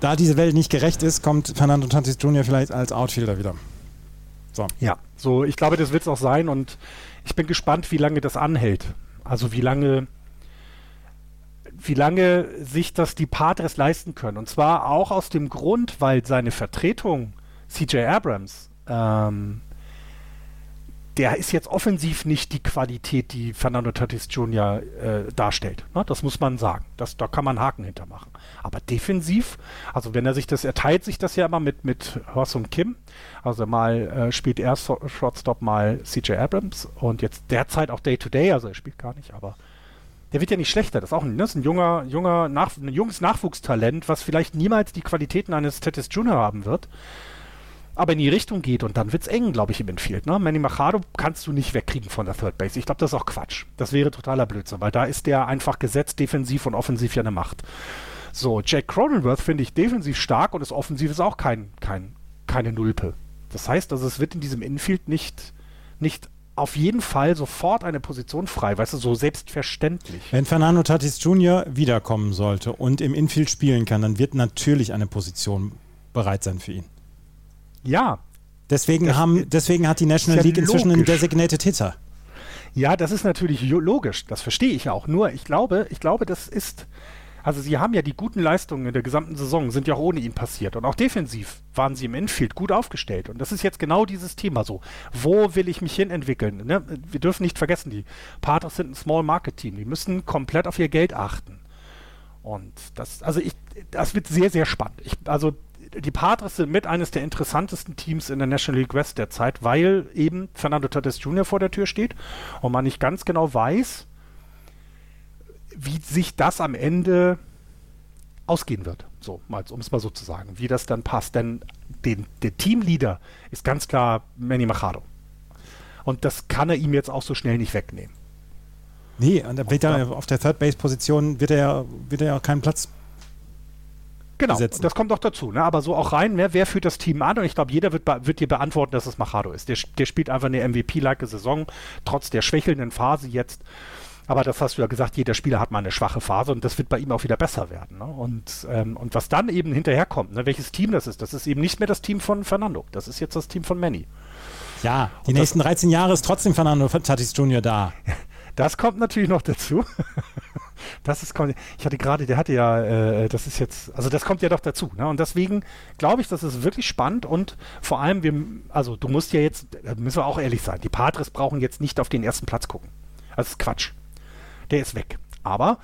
Da diese Welt nicht gerecht ist, kommt Fernando Tatis Jr. vielleicht als Outfielder wieder. So. Ja, so ich glaube, das wird es auch sein und ich bin gespannt, wie lange das anhält. Also wie lange wie lange sich das die Padres leisten können. Und zwar auch aus dem Grund, weil seine Vertretung, CJ Abrams, ähm, der ist jetzt offensiv nicht die Qualität, die Fernando Tatis Jr. Äh, darstellt. Ne? Das muss man sagen. Das, da kann man Haken hintermachen. Aber defensiv, also wenn er sich das, er teilt sich das ja immer mit, mit Horsum Kim. Also mal äh, spielt er Shortstop, mal CJ Abrams und jetzt derzeit auch Day-to-Day, -Day, also er spielt gar nicht, aber der wird ja nicht schlechter. Das ist auch ein, ne? das ist ein junger, junger Nach, ein junges Nachwuchstalent, was vielleicht niemals die Qualitäten eines Tatis Jr. haben wird aber in die Richtung geht und dann wird es eng, glaube ich, im Infield. Ne? Manny Machado kannst du nicht wegkriegen von der Third Base. Ich glaube, das ist auch Quatsch. Das wäre totaler Blödsinn, weil da ist der einfach gesetzt, defensiv und offensiv ja eine Macht. So, Jack Cronenworth finde ich defensiv stark und ist offensiv ist auch kein, kein, keine Nulpe. Das heißt also, es wird in diesem Infield nicht, nicht auf jeden Fall sofort eine Position frei, weißt du, so selbstverständlich. Wenn Fernando Tatis Jr. wiederkommen sollte und im Infield spielen kann, dann wird natürlich eine Position bereit sein für ihn. Ja. Deswegen, das, haben, deswegen hat die National ja League inzwischen logisch. einen Designated Hitter. Ja, das ist natürlich logisch. Das verstehe ich auch. Nur, ich glaube, ich glaube, das ist. Also sie haben ja die guten Leistungen in der gesamten Saison, sind ja auch ohne ihn passiert. Und auch defensiv waren sie im Infield gut aufgestellt. Und das ist jetzt genau dieses Thema so. Wo will ich mich hin entwickeln? Ne? Wir dürfen nicht vergessen, die Partners sind ein Small Market Team. Die müssen komplett auf ihr Geld achten. Und das, also ich, das wird sehr, sehr spannend. Ich, also die Padres sind mit eines der interessantesten Teams in der National League West derzeit, weil eben Fernando Tatis Jr. vor der Tür steht und man nicht ganz genau weiß, wie sich das am Ende ausgehen wird. So, um es mal so zu sagen, wie das dann passt. Denn den, der Teamleader ist ganz klar Manny Machado. Und das kann er ihm jetzt auch so schnell nicht wegnehmen. Nee, und er, auf der Third Base Position wird er, wird er ja keinen Platz Genau, besetzen. das kommt doch dazu. Ne? Aber so auch rein, wer, wer führt das Team an? Und ich glaube, jeder wird, wird dir beantworten, dass es Machado ist. Der, der spielt einfach eine MVP-like Saison, trotz der schwächelnden Phase jetzt. Aber das hast du ja gesagt, jeder Spieler hat mal eine schwache Phase und das wird bei ihm auch wieder besser werden. Ne? Und, ähm, und was dann eben hinterherkommt, ne? welches Team das ist, das ist eben nicht mehr das Team von Fernando. Das ist jetzt das Team von Manny. Ja, die und nächsten 13 Jahre ist trotzdem Fernando Tatis Jr. da. Das kommt natürlich noch dazu. Das ist, ich hatte gerade, der hatte ja, äh, das ist jetzt, also das kommt ja doch dazu. Ne? Und deswegen glaube ich, das ist wirklich spannend und vor allem, wir, also du musst ja jetzt, müssen wir auch ehrlich sein, die Padres brauchen jetzt nicht auf den ersten Platz gucken. Das ist Quatsch. Der ist weg. Aber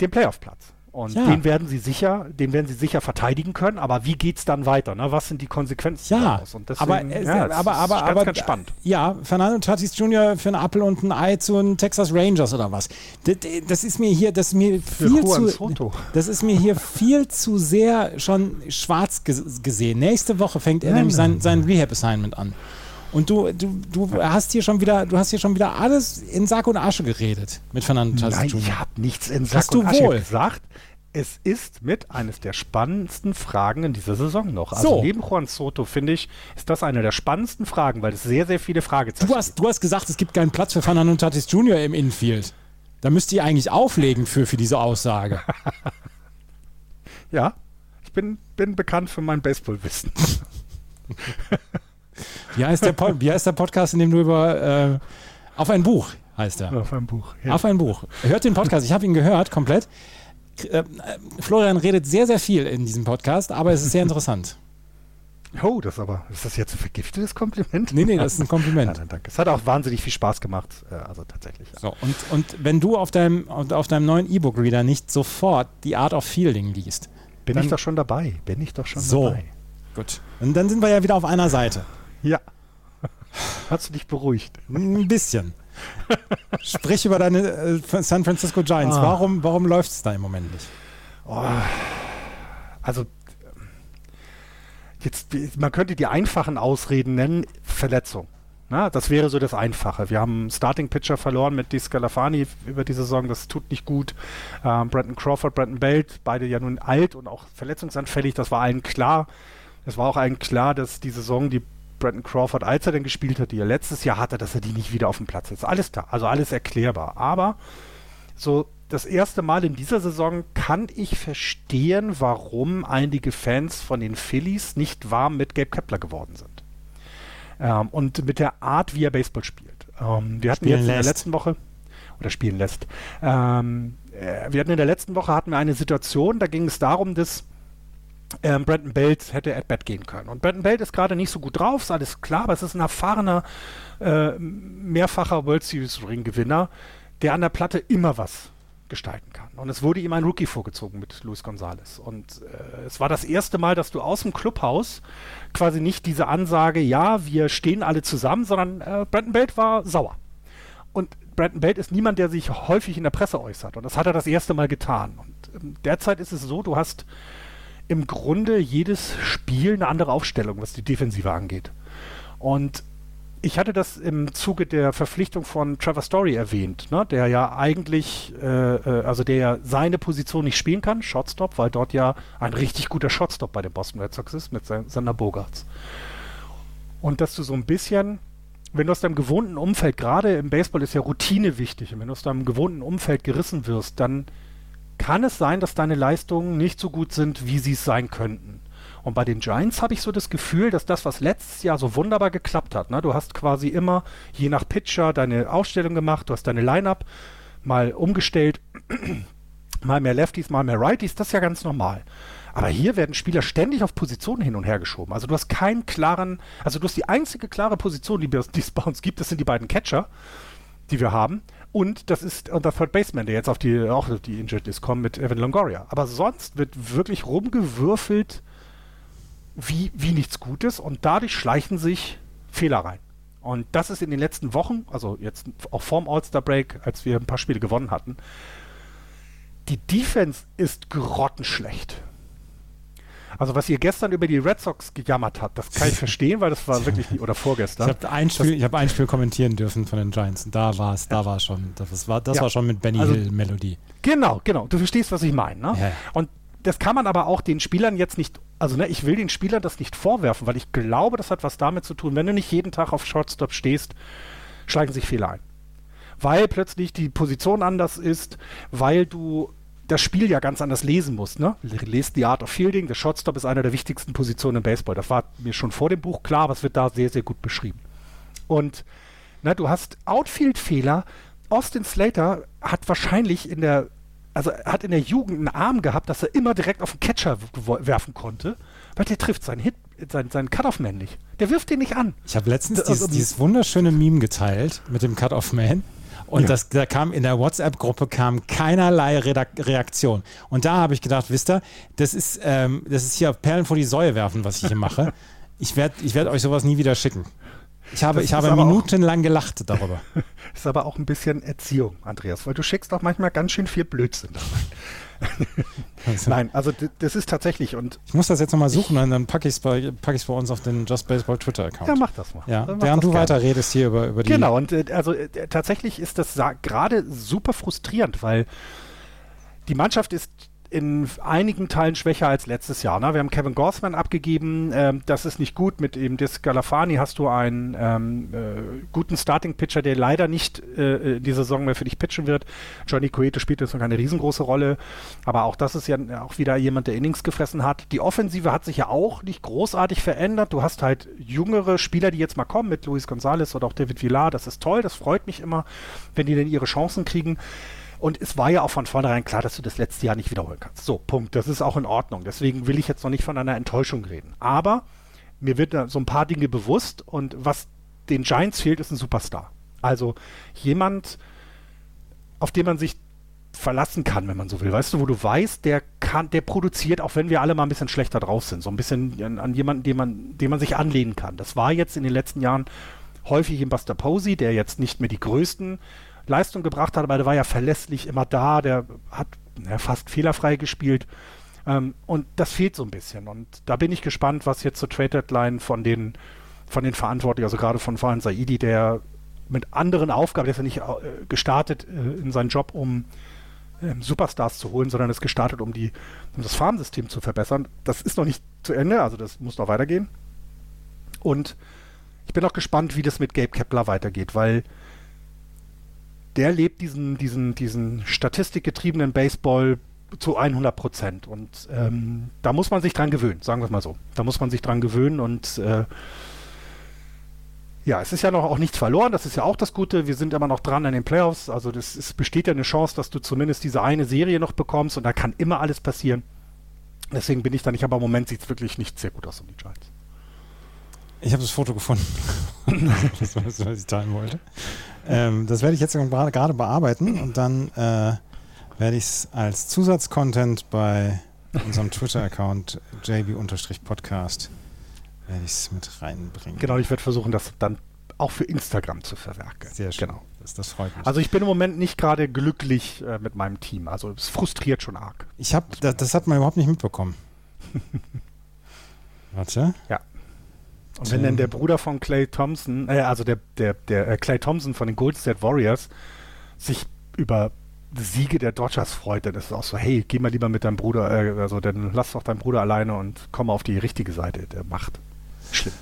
den Playoff-Platz. Und ja. den werden sie sicher, den werden sie sicher verteidigen können, aber wie geht es dann weiter? Ne? Was sind die Konsequenzen ja, daraus? Und deswegen, aber, es, ja, aber, aber, ganz, aber, ganz spannend. Ja, Fernando Tatis Jr. für einen Apple und ein Ei zu den Texas Rangers oder was? Das, das ist mir hier, das ist mir viel zu, Soto. das ist mir hier viel zu sehr schon schwarz gesehen. Nächste Woche fängt er nämlich sein, sein Rehab-Assignment an. Und du, du, du hast hier schon wieder, du hast hier schon wieder alles in Sack und Asche geredet mit Fernando Tatis Nein, ich habe nichts in Sack hast und Asche wohl. gesagt es ist mit eines der spannendsten Fragen in dieser Saison noch. Also so. neben Juan Soto, finde ich, ist das eine der spannendsten Fragen, weil es sehr, sehr viele Fragezeichen du hast, Du hast gesagt, es gibt keinen Platz für Fernando Tatis Jr. im Infield. Da müsst ihr eigentlich auflegen für, für diese Aussage. ja, ich bin, bin bekannt für mein Baseballwissen. wie, heißt der wie heißt der Podcast, in dem du über äh, Auf ein Buch heißt er? Auf ein Buch. Ja. Auf ein Buch. Hört den Podcast, ich habe ihn gehört, komplett. Äh, Florian redet sehr, sehr viel in diesem Podcast, aber es ist sehr interessant. Oh, das aber, ist das jetzt ein vergiftetes Kompliment? Nee, nee, das ist ein Kompliment. Ja, danke. Es hat auch wahnsinnig viel Spaß gemacht, äh, also tatsächlich. Ja. So, und, und wenn du auf deinem, auf deinem neuen E-Book-Reader nicht sofort die Art of Fielding liest. Bin ich doch schon dabei. Bin ich doch schon so, dabei. Gut. Und dann sind wir ja wieder auf einer Seite. Ja. Hast du dich beruhigt? Ein bisschen. Sprich über deine äh, San Francisco Giants. Ah. Warum, warum läuft es da im Moment nicht? Oh, also jetzt, man könnte die einfachen Ausreden nennen, Verletzung. Na, das wäre so das Einfache. Wir haben einen Starting Pitcher verloren mit Di Scalafani über die Saison, das tut nicht gut. Ähm, Brandon Crawford, Brandon Belt, beide ja nun alt und auch verletzungsanfällig, das war allen klar. Es war auch allen klar, dass die Saison, die Brandon Crawford, als er denn gespielt hat, die er letztes Jahr hatte, dass er die nicht wieder auf dem Platz ist. Alles da, also alles erklärbar. Aber so das erste Mal in dieser Saison kann ich verstehen, warum einige Fans von den Phillies nicht warm mit Gabe Kepler geworden sind. Ähm, und mit der Art, wie er Baseball spielt. Ähm, wir hatten Spielen jetzt in der lässt. letzten Woche oder spielen lässt. Ähm, äh, wir hatten in der letzten Woche hatten wir eine Situation, da ging es darum, dass ähm, Brandon Belt hätte at bat gehen können. Und Brandon Belt ist gerade nicht so gut drauf, ist alles klar, aber es ist ein erfahrener, äh, mehrfacher World Series Ring Gewinner, der an der Platte immer was gestalten kann. Und es wurde ihm ein Rookie vorgezogen mit Luis Gonzalez. Und äh, es war das erste Mal, dass du aus dem Clubhaus quasi nicht diese Ansage, ja, wir stehen alle zusammen, sondern äh, Brandon Belt war sauer. Und Brandon Belt ist niemand, der sich häufig in der Presse äußert. Und das hat er das erste Mal getan. Und ähm, derzeit ist es so, du hast im Grunde jedes Spiel eine andere Aufstellung, was die Defensive angeht. Und ich hatte das im Zuge der Verpflichtung von Trevor Story erwähnt, ne, der ja eigentlich, äh, äh, also der ja seine Position nicht spielen kann, Shotstop, weil dort ja ein richtig guter Shotstop bei den Boston Red Sox ist mit Sander Bogarts. Und dass du so ein bisschen, wenn du aus deinem gewohnten Umfeld, gerade im Baseball ist ja Routine wichtig, und wenn du aus deinem gewohnten Umfeld gerissen wirst, dann kann es sein, dass deine Leistungen nicht so gut sind, wie sie es sein könnten. Und bei den Giants habe ich so das Gefühl, dass das, was letztes Jahr so wunderbar geklappt hat, ne? du hast quasi immer je nach Pitcher deine Ausstellung gemacht, du hast deine Line-Up mal umgestellt, mal mehr Lefties, mal mehr Righties, das ist ja ganz normal. Aber hier werden Spieler ständig auf Positionen hin und her geschoben. Also du hast keinen klaren, also du hast die einzige klare Position, die es bei uns gibt, das sind die beiden Catcher, die wir haben. Und das ist unser Third Baseman, der jetzt auf die, auch auf die Injured ist, kommt mit Evan Longoria. Aber sonst wird wirklich rumgewürfelt wie, wie nichts Gutes und dadurch schleichen sich Fehler rein. Und das ist in den letzten Wochen, also jetzt auch vorm All-Star-Break, als wir ein paar Spiele gewonnen hatten, die Defense ist grottenschlecht. Also was ihr gestern über die Red Sox gejammert habt, das kann ich verstehen, weil das war wirklich, oder Ich vorgestern. habe ein, Spiel- ich hab ein Spiel kommentieren dürfen von den Giants. Und da war es, da war schon, das war, das Ja. war schon mit Benny Also- Hill Melodie. Genau, genau. Du verstehst, was ich meine. Ne? Ja. Und das kann man aber auch den Spielern jetzt nicht, also ne, ich will den Spielern das nicht vorwerfen, weil ich glaube, das hat was damit zu tun, wenn du nicht jeden Tag auf Shortstop stehst, schlagen sich Fehler ein. Weil plötzlich die Position anders ist, weil du das Spiel ja ganz anders lesen musst. Ne? Lest die Art of Fielding, der Shortstop ist eine der wichtigsten Positionen im Baseball. Das war mir schon vor dem Buch klar, aber es wird da sehr, sehr gut beschrieben. Und na, du hast Outfield-Fehler. Austin Slater hat wahrscheinlich in der, also hat in der Jugend einen Arm gehabt, dass er immer direkt auf den Catcher werfen konnte, weil der trifft seinen Hit, seinen, seinen Cut-Off-Man nicht. Der wirft den nicht an. Ich habe letztens Also, dieses, dieses wunderschöne Meme geteilt mit dem Cut-Off-Man. Und Ja. das, da kam in der WhatsApp-Gruppe kam keinerlei Reaktion. Und da habe ich gedacht, wisst ihr, das ist, ähm, das ist hier Perlen vor die Säue werfen, was ich hier mache. Ich werde ich werd euch sowas nie wieder schicken. Ich habe, Das ich habe minutenlang gelacht darüber. Ist aber auch ein bisschen Erziehung, Andreas, weil du schickst auch manchmal ganz schön viel Blödsinn. da rein. Also, Nein, also das ist tatsächlich und Ich muss das jetzt nochmal suchen und dann packe ich es bei, pack bei uns auf den Just Baseball Twitter-Account. ja, mach das mal. Ja, Mach während du gerne. weiter redest hier über, über die. Genau, und äh, also äh, tatsächlich ist das gerade super frustrierend, weil die Mannschaft ist in einigen Teilen schwächer als letztes Jahr. Ne? Wir haben Kevin Gorsman abgegeben, ähm, das ist nicht gut. Mit eben Dis Galafani hast du einen ähm, äh, guten Starting-Pitcher, der leider nicht äh, in dieser Saison mehr für dich pitchen wird. Johnny Cueto spielt jetzt noch keine riesengroße Rolle, aber auch das ist ja auch wieder jemand, der Innings gefressen hat. Die Offensive hat sich ja auch nicht großartig verändert. Du hast halt jüngere Spieler, die jetzt mal kommen, mit Luis Gonzalez oder auch David Villar. Das ist toll, das freut mich immer, wenn die dann ihre Chancen kriegen. Und es war ja auch von vornherein klar, dass du das letzte Jahr nicht wiederholen kannst. So, Punkt. Das ist auch in Ordnung. Deswegen will ich jetzt noch nicht von einer Enttäuschung reden. Aber mir wird da so ein paar Dinge bewusst und was den Giants fehlt, ist ein Superstar. Also jemand, auf den man sich verlassen kann, wenn man so will. Weißt du, wo du weißt, der kann, der produziert, auch wenn wir alle mal ein bisschen schlechter drauf sind. So ein bisschen an, an jemanden, den man, den man sich anlehnen kann. Das war jetzt in den letzten Jahren häufig im Buster Posey, der jetzt nicht mehr die größten Leistungen gebracht hat, aber der war ja verlässlich immer da, der hat ja, fast fehlerfrei gespielt. Ähm, und das fehlt so ein bisschen. Und da bin ich gespannt, was jetzt zur Trade Deadline von den, von den Verantwortlichen, also gerade von Fahan Saidi, der mit anderen Aufgaben, der ist ja nicht äh, gestartet äh, in seinen Job, um ähm, Superstars zu holen, sondern ist gestartet, um, die, um das Farmsystem zu verbessern. Das ist noch nicht zu Ende, also das muss noch weitergehen. Und ich bin auch gespannt, wie das mit Gabe Kepler weitergeht, weil der lebt diesen, diesen, diesen statistikgetriebenen Baseball zu 100 Prozent. Und ähm, da muss man sich dran gewöhnen, sagen wir es mal so. Da muss man sich dran gewöhnen und äh, ja, es ist ja noch auch nichts verloren, das ist ja auch das Gute. Wir sind immer noch dran an den Playoffs. Also das, es besteht ja eine Chance, dass du zumindest diese eine Serie noch bekommst und da kann immer alles passieren. Deswegen bin ich da nicht, aber im Moment sieht es wirklich nicht sehr gut aus um die Giants. Ich habe das Foto gefunden. das war das, was ich teilen wollte. Ähm, das werde ich jetzt gerade bearbeiten und dann äh, werde ich es als Zusatzcontent bei unserem Twitter-Account jb-podcast werde ich es mit reinbringen. Genau, ich werde versuchen, das dann auch für Instagram zu verwerken. Sehr schön. Genau. Das, das freut mich. Also ich bin im Moment nicht gerade glücklich äh, mit meinem Team. Also es frustriert schon arg. Ich habe, das, das, hat man überhaupt nicht mitbekommen. Warte. Ja. Und wenn dann der Bruder von Clay Thompson, äh, also der, der, der äh, Clay Thompson von den Gold State Warriors, sich über Siege der Dodgers freut, dann ist es auch so, hey, geh mal lieber mit deinem Bruder, äh, also dann lass doch deinen Bruder alleine und komm auf die richtige Seite der Macht. Schlimm.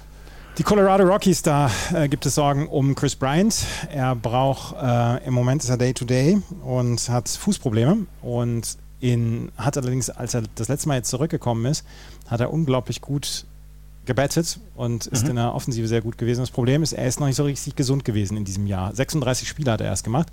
Die Colorado Rockies, da äh, gibt es Sorgen um Chris Bryant. Er braucht, äh, im Moment ist er Day-to-Day -Day und hat Fußprobleme und in, hat allerdings, als er das letzte Mal jetzt zurückgekommen ist, hat er unglaublich gut gebettet und ist mhm. in der Offensive sehr gut gewesen. Das Problem ist, er ist noch nicht so richtig gesund gewesen in diesem Jahr. 36 Spiele hat er erst gemacht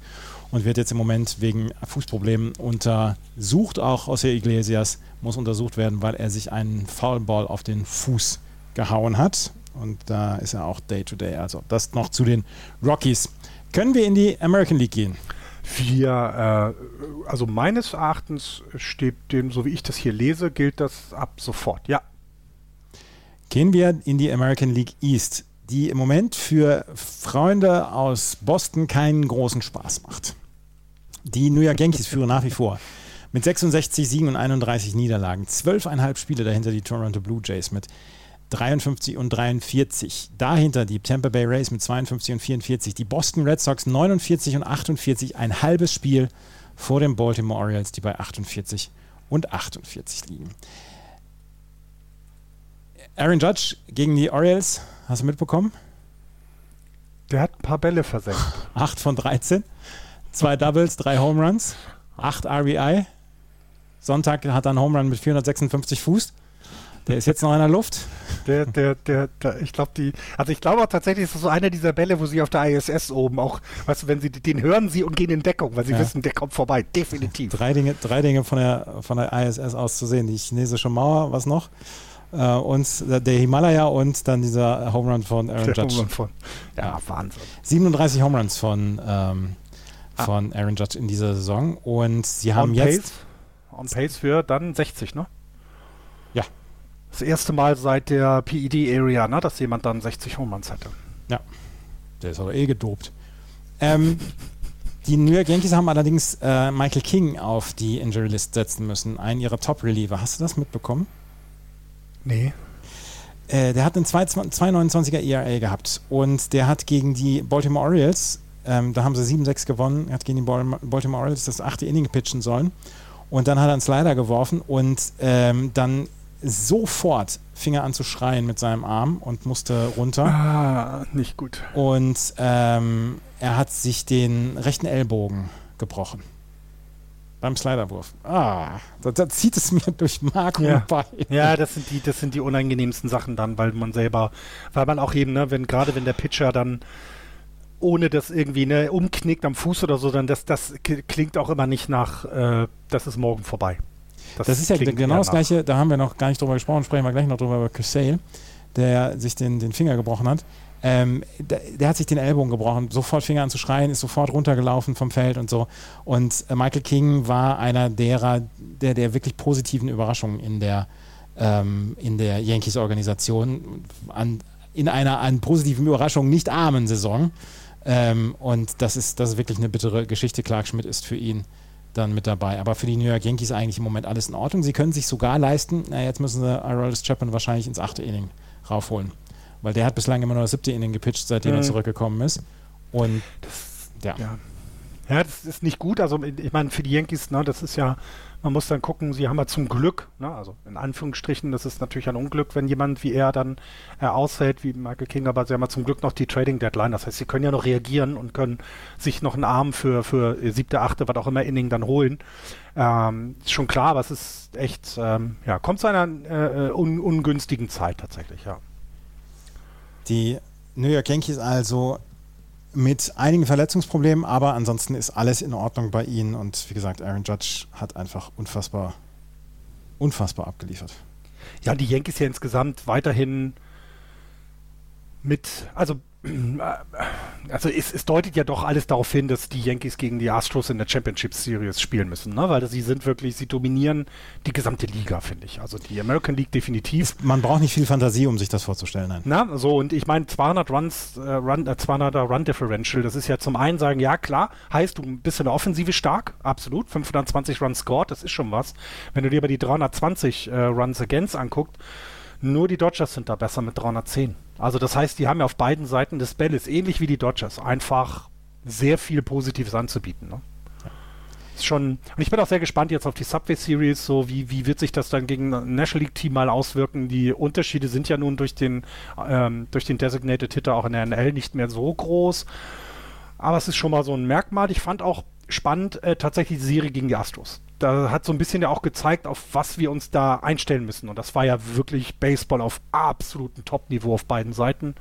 und wird jetzt im Moment wegen Fußproblemen untersucht. Auch José Iglesias muss untersucht werden, weil er sich einen Foulball auf den Fuß gehauen hat. Und da ist er auch Day-to-Day. -Day. Also das noch zu den Rockies. Können wir in die American League gehen? Wir, äh, also meines Erachtens steht dem, so wie ich das hier lese, gilt das ab sofort. Ja. Gehen wir in die American League East, die im Moment für Freunde aus Boston keinen großen Spaß macht. Die New York Yankees führen nach wie vor mit 66 Siegen und 31 Niederlagen. Zwölfeinhalb Spiele dahinter die Toronto Blue Jays mit 53 und 43. Dahinter die Tampa Bay Rays mit 52 und 44. Die Boston Red Sox 49 und 48. Ein halbes Spiel vor den Baltimore Orioles, die bei 48 und 48 liegen. Aaron Judge gegen die Orioles, hast du mitbekommen? Der hat ein paar Bälle versenkt. 8 von 13. Zwei Doubles, drei Home Runs, 8 RBI. Sonntag hat er einen Home Run mit 456 Fuß. Der ist jetzt noch in der Luft. Der, der, der, der ich glaube, die, also ich glaube auch tatsächlich, ist das so einer dieser Bälle, wo sie auf der ISS oben auch, weißt du, wenn sie, den hören sie und gehen in Deckung, weil sie ja. wissen, der kommt vorbei, definitiv. Drei Dinge, drei Dinge von der, von der ISS aus zu sehen. Die chinesische Mauer, was noch? Uh, und der Himalaya und dann dieser Home Run von Aaron der Judge. Von, ja, Wahnsinn. 37 Home Runs von, ähm, ah. von Aaron Judge in dieser Saison und sie haben on jetzt pace, on pace für dann 60, ne? Ja, das erste Mal seit der PED-Area, ne, dass jemand dann 60 Homeruns hatte. Ja, der ist aber eh gedopt. Ähm, die New York Yankees haben allerdings äh, Michael King auf die Injury List setzen müssen, einen ihrer Top-Reliever. Hast du das mitbekommen? Nee. Äh, der hat einen 2,29er ERA gehabt und der hat gegen die Baltimore Orioles, ähm, da haben sie 7-6 gewonnen, hat gegen die Baltimore Orioles das achte Inning pitchen sollen und dann hat er einen Slider geworfen und ähm, dann sofort fing er an zu schreien mit seinem Arm und musste runter. Ah, nicht gut. Und ähm, er hat sich den rechten Ellbogen gebrochen. Beim Sliderwurf. Ah, da, da zieht es mir durch Mark ja. und Bein. Ja, das sind die, das sind die unangenehmsten Sachen dann, weil man selber, weil man auch eben, ne, wenn gerade wenn der Pitcher dann ohne das irgendwie ne, umknickt am Fuß oder so, dann das, das klingt auch immer nicht nach, äh, das ist morgen vorbei. Das, das ist ja genau das Gleiche, da haben wir noch gar nicht drüber gesprochen, sprechen wir gleich noch drüber über Cusale. der sich den, den Finger gebrochen hat. Ähm, der, der, hat sich den Ellbogen gebrochen, sofort Finger an zu schreien, ist sofort runtergelaufen vom Feld und so. Und äh, Michael King war einer derer, der, der wirklich positiven Überraschungen in der, ähm, in der Yankees-Organisation, in einer an positiven Überraschungen nicht armen Saison. Ähm, und das ist, das ist wirklich eine bittere Geschichte. Clark Schmidt ist für ihn dann mit dabei. Aber für die New York Yankees eigentlich im Moment alles in Ordnung. Sie können sich sogar leisten, na, jetzt müssen sie Aroldis Chapman wahrscheinlich ins achte Inning raufholen. Weil der hat bislang immer nur das siebte Inning gepitcht, seitdem mhm. er zurückgekommen ist. Und das, ja. ja. Ja, das ist nicht gut. Also ich meine, für die Yankees, ne, das ist ja man muss dann gucken, sie haben ja zum Glück, ne, also in Anführungsstrichen, das ist natürlich ein Unglück, wenn jemand wie er dann äh, aushält, wie Michael King, aber sie haben ja zum Glück noch die Trading Deadline. Das heißt, sie können ja noch reagieren und können sich noch einen Arm für, für siebte, achte, was auch immer Inning dann holen. Ähm, ist schon klar, aber es ist echt, ähm, ja, kommt zu einer äh, un ungünstigen Zeit tatsächlich, ja. Die New York Yankees also mit einigen Verletzungsproblemen, aber ansonsten ist alles in Ordnung bei ihnen und wie gesagt, Aaron Judge hat einfach unfassbar, unfassbar abgeliefert. Ja, die Yankees ja insgesamt weiterhin mit, also also es, es, deutet ja doch alles darauf hin, dass die Yankees gegen die Astros in der Championship Series spielen müssen, ne? weil sie sind wirklich, sie dominieren die gesamte Liga, finde ich. Also die American League definitiv. Man braucht nicht viel Fantasie, um sich das vorzustellen. Nein. Na, so und ich meine 200 Runs, äh, Run, äh, 200er Run Differential, das ist ja zum einen sagen, ja klar, heißt du bist in der Offensive stark, absolut, 520 Runs scored, das ist schon was. Wenn du dir aber die 320 äh, Runs against anguckst, nur die Dodgers sind da besser mit 310. Also das heißt, die haben ja auf beiden Seiten des Balles, ähnlich wie die Dodgers, einfach sehr viel Positives anzubieten. Ne? Ist schon, und ich bin auch sehr gespannt jetzt auf die Subway Series, so wie, wie wird sich das dann gegen ein National League Team mal auswirken? Die Unterschiede sind ja nun durch den, ähm, durch den Designated Hitter auch in der NL nicht mehr so groß. Aber es ist schon mal so ein Merkmal. Ich fand auch spannend äh, tatsächlich die Serie gegen die Astros da hat so ein bisschen ja auch gezeigt, auf was wir uns da einstellen müssen. Und das war ja wirklich Baseball auf absolutem Top-Niveau auf beiden Seiten.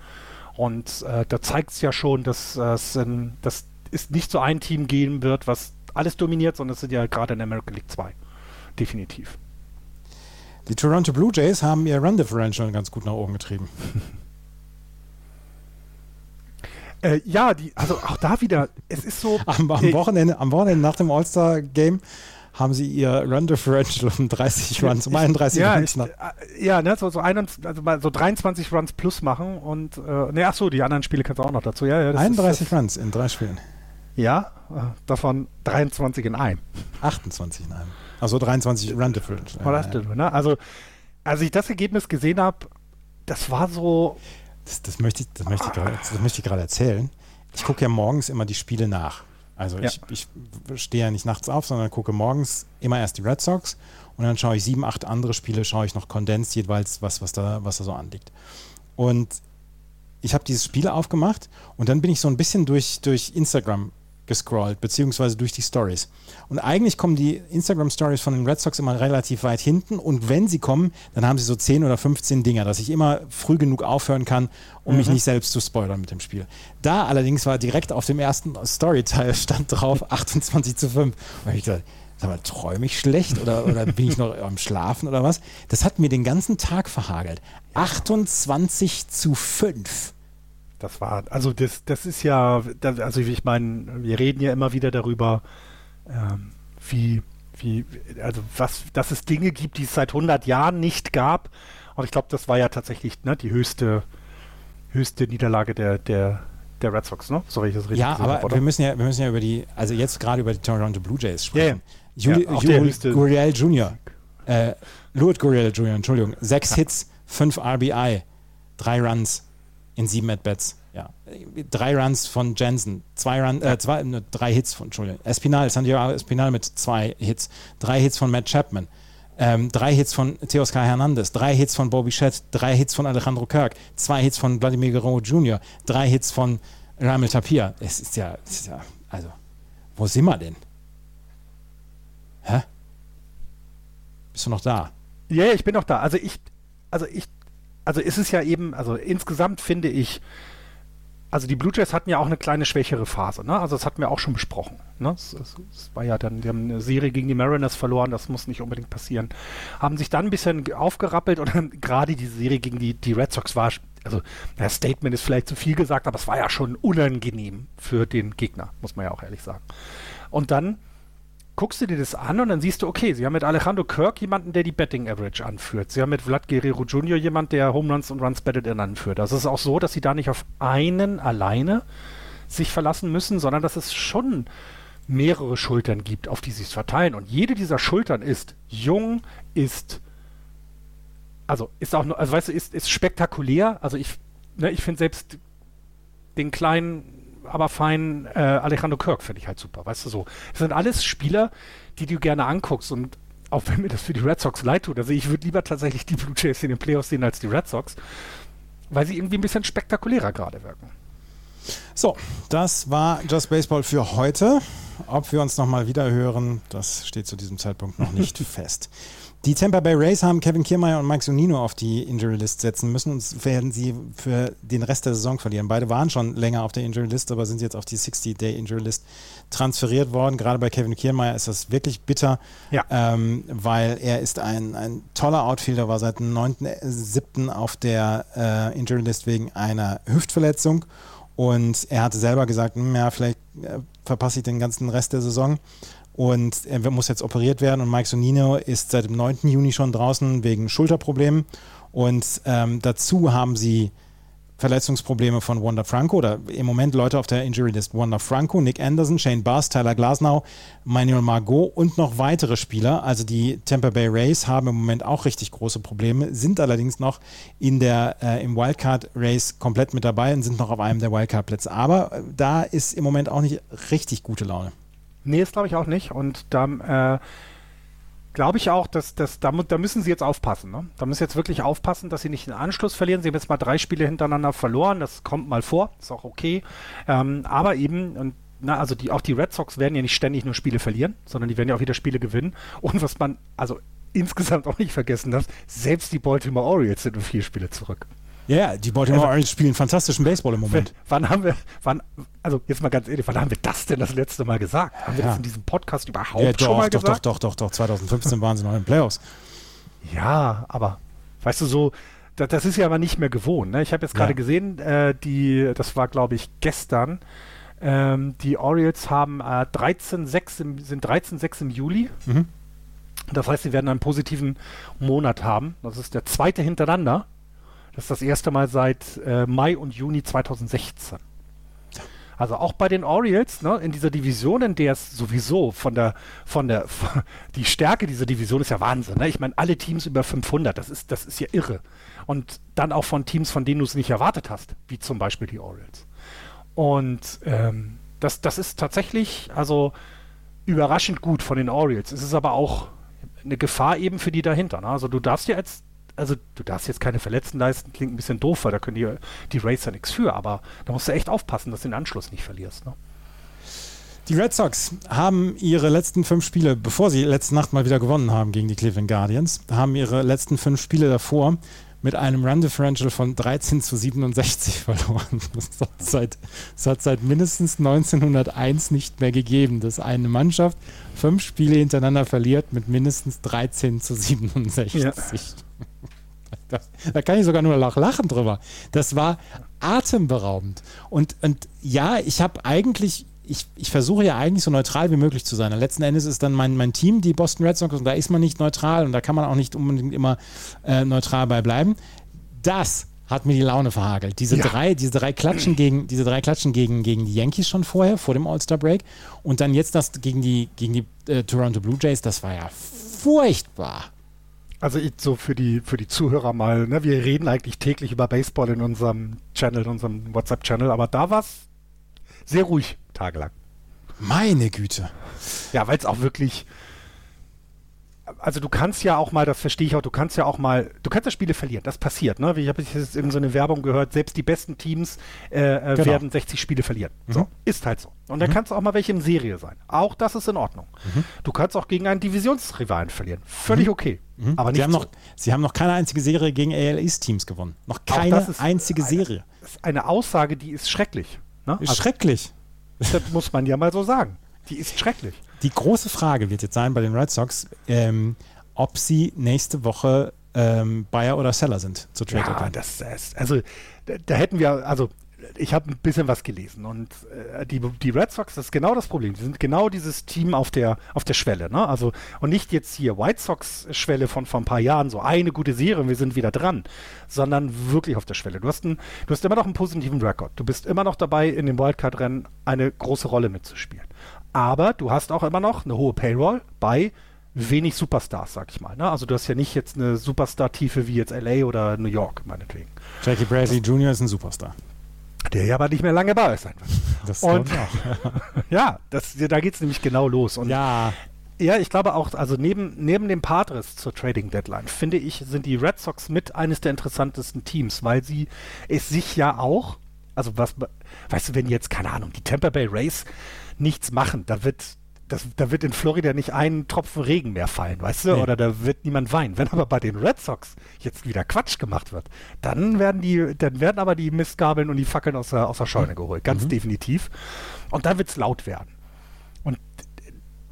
Und äh, da zeigt es ja schon, dass es äh, dass es nicht so ein Team gehen wird, was alles dominiert, sondern es sind ja gerade in der American League 2. Definitiv. Die Toronto Blue Jays haben ihr Run Differential ganz gut nach oben getrieben. Äh, ja, die, also auch da wieder, es ist so. Am, am Wochenende, am Wochenende nach dem All-Star-Game haben sie ihr Run Differential um 30 Runs, um 31 ja, Runs. Ich, äh, ja, ne, so, so, 21, also so 23 Runs plus machen und, äh, ne, ach so, die anderen Spiele kannst du auch noch dazu. Ja, ja, 31 ist, Runs in drei Spielen. Ja, äh, davon 23 in einem. 28 in einem. Also 23 Run Differential. Ja, ja. Ne? Also, als ich das Ergebnis gesehen habe, das war so. Das, das möchte ich, das möchte ich gerade, das möchte ich gerade erzählen. Ich gucke ja morgens immer die Spiele nach. Also ja. ich, ich stehe ja nicht nachts auf, sondern gucke morgens immer erst die Red Sox und dann schaue ich sieben, acht andere Spiele, schaue ich noch kondensiert jeweils, was, was, da, was da so anliegt. Und ich habe dieses Spiel aufgemacht und dann bin ich so ein bisschen durch, durch Instagram gescrollt, beziehungsweise durch die Stories. Und eigentlich kommen die Instagram-Stories von den Red Sox immer relativ weit hinten und wenn sie kommen, dann haben sie so 10 oder 15 Dinger, dass ich immer früh genug aufhören kann, um mhm. mich nicht selbst zu spoilern mit dem Spiel. Da allerdings war direkt auf dem ersten Storyteil stand drauf 28 zu 5. Und ich gedacht, sag mal, träume ich schlecht oder, oder bin ich noch am Schlafen oder was? Das hat mir den ganzen Tag verhagelt. 28 zu 5. Das war, also das, das ist ja, das, also ich meine, wir reden ja immer wieder darüber, ähm, wie, wie, also was, dass es Dinge gibt, die es seit 100 Jahren nicht gab. Und ich glaube, das war ja tatsächlich ne, die höchste, höchste Niederlage der, der, der Red Sox, ne? So ich das richtig Ja, aber habe, wir müssen ja, wir müssen ja über die, also jetzt gerade über die Toronto Blue Jays sprechen. Ja, ja. Juli, ja, Guriel Jr., äh, Louis Guriel Jr., Entschuldigung, sechs Hits, fünf RBI, drei Runs, in sieben At-Bats. Ja. Drei Runs von Jensen, zwei Run, äh, zwei, ne, drei Hits von, Entschuldigung, Espinal, Santiago Espinal mit zwei Hits, drei Hits von Matt Chapman, ähm, drei Hits von Teoscar Hernandez, drei Hits von Bobby Shedd, drei Hits von Alejandro Kirk, zwei Hits von Vladimir Guerrero Jr., drei Hits von Ramel Tapir. Es ist ja, es ist ja, also, wo sind wir denn? Hä? Bist du noch da? Ja, yeah, ich bin noch da. Also ich, also ich also ist es ja eben, also insgesamt finde ich, also die Blue Jays hatten ja auch eine kleine schwächere Phase, ne? Also das hatten wir auch schon besprochen. Ne? Es, es, es, war ja dann, die haben eine Serie gegen die Mariners verloren, das muss nicht unbedingt passieren. Haben sich dann ein bisschen aufgerappelt und gerade die Serie gegen die, die Red Sox war, also das Statement ist vielleicht zu viel gesagt, aber es war ja schon unangenehm für den Gegner, muss man ja auch ehrlich sagen. Und dann guckst du dir das an und dann siehst du, okay, sie haben mit Alejandro Kirk jemanden, der die Betting Average anführt. Sie haben mit Vlad Guerrero Jr. jemanden, der Home Runs und Runs Batted in anführt. Also es ist auch so, dass sie da nicht auf einen alleine sich verlassen müssen, sondern dass es schon mehrere Schultern gibt, auf die sie es verteilen. Und jede dieser Schultern ist jung, ist also ist auch, also weißt du, ist, ist spektakulär. Also ich, ne, ich finde selbst den kleinen aber fein äh, Alejandro Kirk finde ich halt super, weißt du so. Das sind alles Spieler, die du gerne anguckst und auch wenn mir das für die Red Sox leid tut, also ich würde lieber tatsächlich die Blue Jays in den Playoffs sehen als die Red Sox, weil sie irgendwie ein bisschen spektakulärer gerade wirken. So, das war Just Baseball für heute. Ob wir uns nochmal wieder hören, das steht zu diesem Zeitpunkt noch nicht fest. Die Tampa Bay Rays haben Kevin Kiermaier und Mike Zunino auf die Injury List setzen müssen und werden sie für den Rest der Saison verlieren. Beide waren schon länger auf der Injury List, aber sind jetzt auf die 60-Day Injury List transferiert worden. Gerade bei Kevin Kiermaier ist das wirklich bitter, ja. ähm, weil er ist ein, ein toller Outfielder, war seit dem 9.7. auf der äh, Injury List wegen einer Hüftverletzung und er hatte selber gesagt, hm, ja, vielleicht äh, verpasse ich den ganzen Rest der Saison und er muss jetzt operiert werden und Mike Sonino ist seit dem 9. Juni schon draußen wegen Schulterproblemen und ähm, dazu haben sie Verletzungsprobleme von Wanda Franco oder im Moment Leute auf der Injury List. Wanda Franco, Nick Anderson, Shane Bass, Tyler Glasnow, Manuel Margot und noch weitere Spieler. Also die Tampa Bay Rays haben im Moment auch richtig große Probleme, sind allerdings noch in der, äh, im Wildcard Race komplett mit dabei und sind noch auf einem der Wildcard Plätze. Aber äh, da ist im Moment auch nicht richtig gute Laune. Nee, das glaube ich auch nicht. Und da äh, glaube ich auch, dass, dass da, da, müssen sie jetzt aufpassen. Ne? Da müssen sie jetzt wirklich aufpassen, dass sie nicht den Anschluss verlieren. Sie haben jetzt mal drei Spiele hintereinander verloren. Das kommt mal vor, ist auch okay. Ähm, aber eben, und na, also die, auch die Red Sox werden ja nicht ständig nur Spiele verlieren, sondern die werden ja auch wieder Spiele gewinnen. Und was man also insgesamt auch nicht vergessen darf, selbst die Baltimore Orioles sind nur vier Spiele zurück. Ja, yeah, die Baltimore also, Orioles spielen fantastischen Baseball im Moment. Wann haben wir, wann, also jetzt mal ganz ehrlich, wann haben wir das denn das letzte Mal gesagt? Haben wir das in diesem Podcast überhaupt ja, doch, schon mal doch, gesagt? Doch, doch, doch, doch, 2015 waren sie noch in den Playoffs. Ja, aber weißt du so, das, das ist ja aber nicht mehr gewohnt. Ne? Ich habe jetzt gerade ja. gesehen, äh, die, das war glaube ich gestern, ähm, die Orioles haben äh, 13,6 im, sind 13,6 im Juli. Mhm. Das heißt, sie werden einen positiven Monat haben. Das ist der zweite hintereinander. Das ist das erste Mal seit äh, Mai und Juni 2016. Also auch bei den Orioles, ne, in dieser Division, in der es sowieso von der, von der, von, die Stärke dieser Division ist ja Wahnsinn. Ne? Ich meine, alle Teams über 500, das ist, das ist ja irre. Und dann auch von Teams, von denen du es nicht erwartet hast, wie zum Beispiel die Orioles. Und ähm, das, das ist tatsächlich, also überraschend gut von den Orioles. Es ist aber auch eine Gefahr eben für die dahinter. Ne? Also du darfst ja als also du darfst jetzt keine Verletzten leisten, klingt ein bisschen doof, weil da können die, die Racer nichts für, aber da musst du echt aufpassen, dass du den Anschluss nicht verlierst. Ne? Die Red Sox haben ihre letzten fünf Spiele, bevor sie letzte Nacht mal wieder gewonnen haben gegen die Cleveland Guardians, haben ihre letzten fünf Spiele davor mit einem Run Differential von 13 zu 67 verloren. Das hat seit, das hat seit mindestens 1901 nicht mehr gegeben, dass eine Mannschaft fünf Spiele hintereinander verliert mit mindestens 13 zu 67. Ja. Da, da, kann ich sogar nur lachen drüber. Das war atemberaubend. Und, und ja, ich habe eigentlich, ich, ich versuche ja eigentlich so neutral wie möglich zu sein. Und letzten Endes ist dann mein, mein Team die Boston Red Sox und da ist man nicht neutral und da kann man auch nicht unbedingt immer äh, neutral bei bleiben. Das hat mir die Laune verhagelt. Diese ja. drei, diese drei Klatschen gegen, diese drei Klatschen gegen, gegen die Yankees schon vorher, vor dem All-Star Break und dann jetzt das gegen die, gegen die äh, Toronto Blue Jays, das war ja furchtbar. Also ich, so für die, für die Zuhörer mal, ne, wir reden eigentlich täglich über Baseball in unserem Channel, in unserem WhatsApp-Channel, aber da war es sehr ruhig, tagelang. Meine Güte. Ja, weil es auch wirklich, also du kannst ja auch mal, das verstehe ich auch, du kannst ja auch mal, du kannst ja Spiele verlieren, das passiert, ne? Ich habe jetzt in so eine Werbung gehört, selbst die besten Teams äh, äh genau. werden 60 Spiele verlieren. Mhm. So, ist halt so. Und dann mhm. kannst du auch mal welche in Serie sein. Auch das ist in Ordnung. Mhm. Du kannst auch gegen einen Divisionsrivalen verlieren. Völlig mhm. okay. Mhm. Aber nicht sie haben, so. noch, sie haben noch keine einzige Serie gegen ALS-Teams gewonnen. Noch keine einzige Serie. Das ist eine Aussage, die ist schrecklich. Ne? Ist also, schrecklich. Das muss man ja mal so sagen. Die ist schrecklich. Die große Frage wird jetzt sein bei den Red Sox, ähm, ob sie nächste Woche ähm, Buyer oder Seller sind zu Trade Ja, das, ist, also da, da, hätten wir, also ich habe ein bisschen was gelesen und äh, die, die Red Sox, das ist genau das Problem. Die sind genau dieses Team auf der, auf der Schwelle. Ne? Also, und nicht jetzt hier White Sox-Schwelle von vor ein paar Jahren, so eine gute Serie und wir sind wieder dran, sondern wirklich auf der Schwelle. Du hast, ein, du hast immer noch einen positiven Rekord. Du bist immer noch dabei, in dem Wildcard-Rennen eine große Rolle mitzuspielen. Aber du hast auch immer noch eine hohe Payroll bei wenig Superstars, sag ich mal. Ne? Also du hast ja nicht jetzt eine Superstar-Tiefe wie jetzt LA oder New York, meinetwegen. Jackie Bradley das, Jr. ist ein Superstar. Der ja aber nicht mehr lange bei sein wird. Das Und auch. ja, das, da geht es nämlich genau los. Und ja. Ja, ich glaube auch, also neben, neben dem Padres zur Trading Deadline, finde ich, sind die Red Sox mit eines der interessantesten Teams, weil sie es sich ja auch, also was, weißt du, wenn jetzt, keine Ahnung, die Tampa Bay Rays nichts machen, da wird das, da wird in Florida nicht ein Tropfen Regen mehr fallen, weißt du? Nee. Oder da wird niemand weinen. Wenn aber bei den Red Sox jetzt wieder Quatsch gemacht wird, dann werden die, dann werden aber die Mistgabeln und die Fackeln aus der, aus der Scheune geholt, ganz mhm. definitiv. Und dann wird es laut werden. Und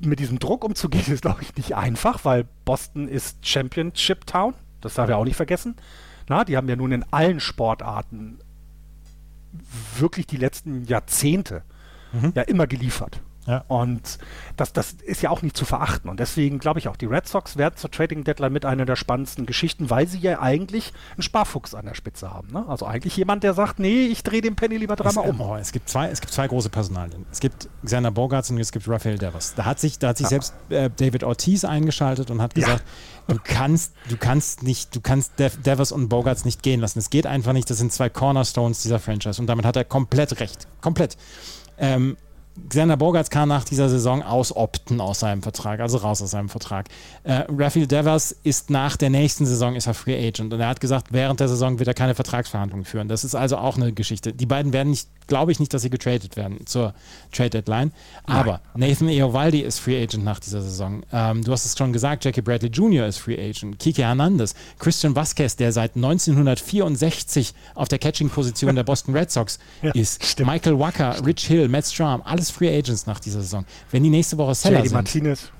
mit diesem Druck umzugehen, ist, glaube ich, nicht einfach, weil Boston ist Championship Town. Das darf er auch nicht vergessen. Na, die haben ja nun in allen Sportarten wirklich die letzten Jahrzehnte mhm. ja immer geliefert. Ja. Und das, das ist ja auch nicht zu verachten. Und deswegen glaube ich auch, die Red Sox werden zur Trading Deadline mit einer der spannendsten Geschichten, weil sie ja eigentlich einen Sparfuchs an der Spitze haben. Ne? Also eigentlich jemand, der sagt, nee, ich drehe den Penny lieber dreimal um. Oh, es, gibt zwei, es gibt zwei große Personalien. Es gibt Xander Bogarts und es gibt Rafael Devers. Da hat sich, da hat sich ja. selbst äh, David Ortiz eingeschaltet und hat gesagt, ja. du kannst, du kannst nicht, du kannst Dev Devers und Bogarts nicht gehen lassen. Es geht einfach nicht. Das sind zwei Cornerstones dieser Franchise. Und damit hat er komplett recht. Komplett. Ähm, Xander Bogarts kann nach dieser Saison ausopten aus seinem Vertrag, also raus aus seinem Vertrag. Äh, Raphael Devers ist nach der nächsten Saison ist er Free Agent und er hat gesagt, während der Saison wird er keine Vertragsverhandlungen führen. Das ist also auch eine Geschichte. Die beiden werden nicht, glaube ich nicht, dass sie getradet werden zur Trade Deadline. Aber Nein. Nathan Eovaldi ist Free Agent nach dieser Saison. Ähm, du hast es schon gesagt, Jackie Bradley Jr. ist Free Agent. Kike Hernandez, Christian Vasquez, der seit 1964 auf der Catching-Position der Boston Red Sox ja, ist. Stimmt. Michael Wacker, Rich Hill, Matt Strom, alles Free Agents nach dieser Saison. Wenn die nächste Woche Seller JD. Martinez.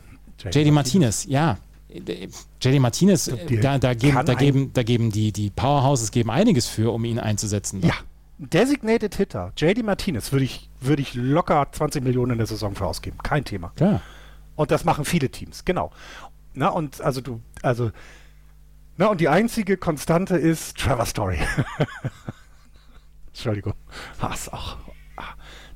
JD Martinez, ja. JD Martinez, da, da, geben, da, geben, da geben die, die Powerhouses geben einiges für, um ihn einzusetzen. Ja, Designated Hitter, JD Martinez, würde ich, würd ich locker 20 Millionen in der Saison für ausgeben. Kein Thema. Klar. Und das machen viele Teams, genau. Na, und also du, also, na, und die einzige Konstante ist Trevor Story. Entschuldigung. Ist auch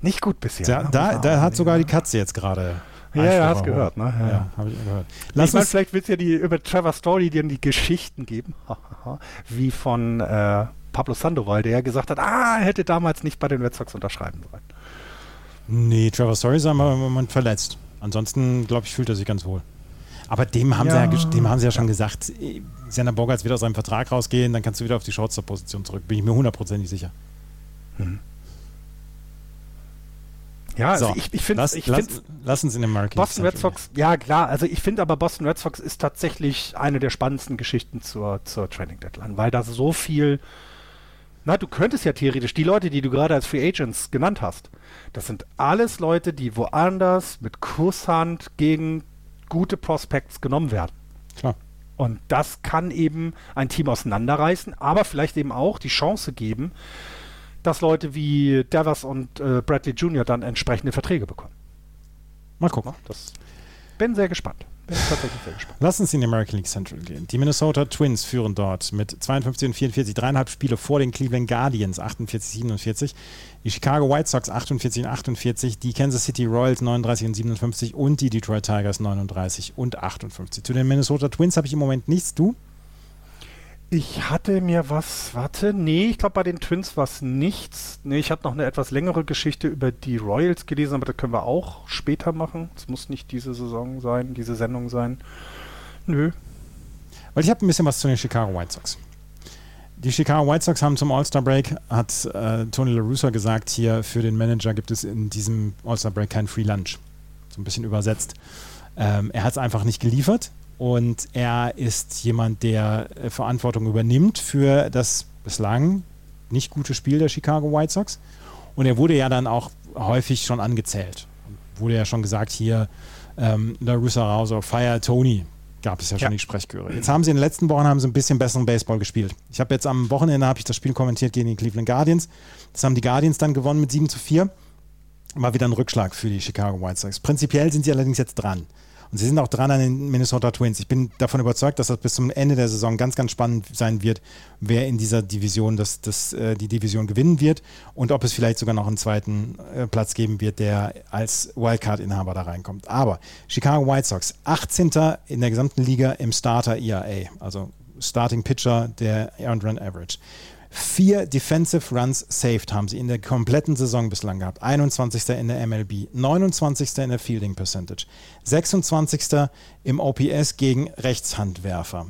nicht gut bisher. Da, ne? da, da hat sogar die Katze jetzt gerade. Ja, ja, hast gehört, ne? Ja, ja habe ich gehört. Lass ich meine, vielleicht willst du ja die über Trevor Story dir die Geschichten geben, wie von äh, Pablo Sandoval, der ja gesagt hat, ah, er hätte damals nicht bei den Red Sox unterschreiben sollen. Nee, Trevor Story ist aber im Moment verletzt. Ansonsten, glaube ich, fühlt er sich ganz wohl. Aber dem haben, ja, sie, ja, dem haben sie ja schon gesagt, Sander Bogarts wird aus seinem Vertrag rausgehen, dann kannst du wieder auf die Shortstop-Position zurück. Bin ich mir hundertprozentig sicher. Mhm. Ja, also ich, ich finde, lass, ich lass, lass, uns in den Market. Boston Red Sox, ja klar, also ich finde aber Boston Red Sox ist tatsächlich eine der spannendsten Geschichten zur, zur Training Deadline, weil da so viel, na, du könntest ja theoretisch, die Leute, die du gerade als Free Agents genannt hast, das sind alles Leute, die woanders mit Kusshand gegen gute Prospects genommen werden. Klar. Und das kann eben ein Team auseinanderreißen, aber vielleicht eben auch die Chance geben, dass Leute wie Devers und äh, Bradley Jr. dann entsprechende Verträge bekommen. Mal gucken. Das bin sehr gespannt. Bin tatsächlich sehr gespannt. Lass uns in die American League Central gehen. Die Minnesota Twins führen dort mit 52 und 44, dreieinhalb Spiele vor den Cleveland Guardians, 48, 47. Die Chicago White Sox 48 und 48, die Kansas City Royals 39 und 57 und die Detroit Tigers 39 und 58. Zu den Minnesota Twins habe ich im Moment nichts. Du? Ich hatte mir was, warte, nee, ich glaube bei den Twins war es nichts. Nee, ich hatte noch eine etwas längere Geschichte über die Royals gelesen, aber das können wir auch später machen. Es muss nicht diese Saison sein, diese Sendung sein. Nö. Weil ich habe ein bisschen was zu den Chicago White Sox. Die Chicago White Sox haben zum All-Star-Break, hat äh, Tony La Russa gesagt, hier für den Manager gibt es in diesem All-Star-Break kein Free Lunch. So ein bisschen übersetzt. Ähm, er hat es einfach nicht geliefert und er ist jemand, der äh, Verantwortung übernimmt für das bislang nicht gute Spiel der Chicago White Sox. Und er wurde ja dann auch häufig schon angezählt. Wurde ja schon gesagt, hier ähm, La Russa raus Fire Tony gab es ja schon ja. die Sprechchöre. Jetzt haben sie in den letzten Wochen haben sie ein bisschen besseren Baseball gespielt. Ich habe jetzt am Wochenende habe ich das Spiel kommentiert gegen die Cleveland Guardians. Das haben die Guardians dann gewonnen mit 7 zu 4. War wieder ein Rückschlag für die Chicago White Sox. Prinzipiell sind sie allerdings jetzt dran. Und sie sind auch dran an den Minnesota Twins. Ich bin davon überzeugt, dass das bis zum Ende der Saison ganz, ganz spannend sein wird, wer in dieser Division das, das, äh, die Division gewinnen wird und ob es vielleicht sogar noch einen zweiten äh, Platz geben wird, der als Wildcard-Inhaber da reinkommt. Aber Chicago White Sox, 18. in der gesamten Liga im Starter ERA, also Starting Pitcher der Earned Run Average. Vier Defensive Runs saved haben sie in der kompletten Saison bislang gehabt. 21. in der MLB, 29. in der Fielding Percentage, 26. im OPS gegen Rechtshandwerfer.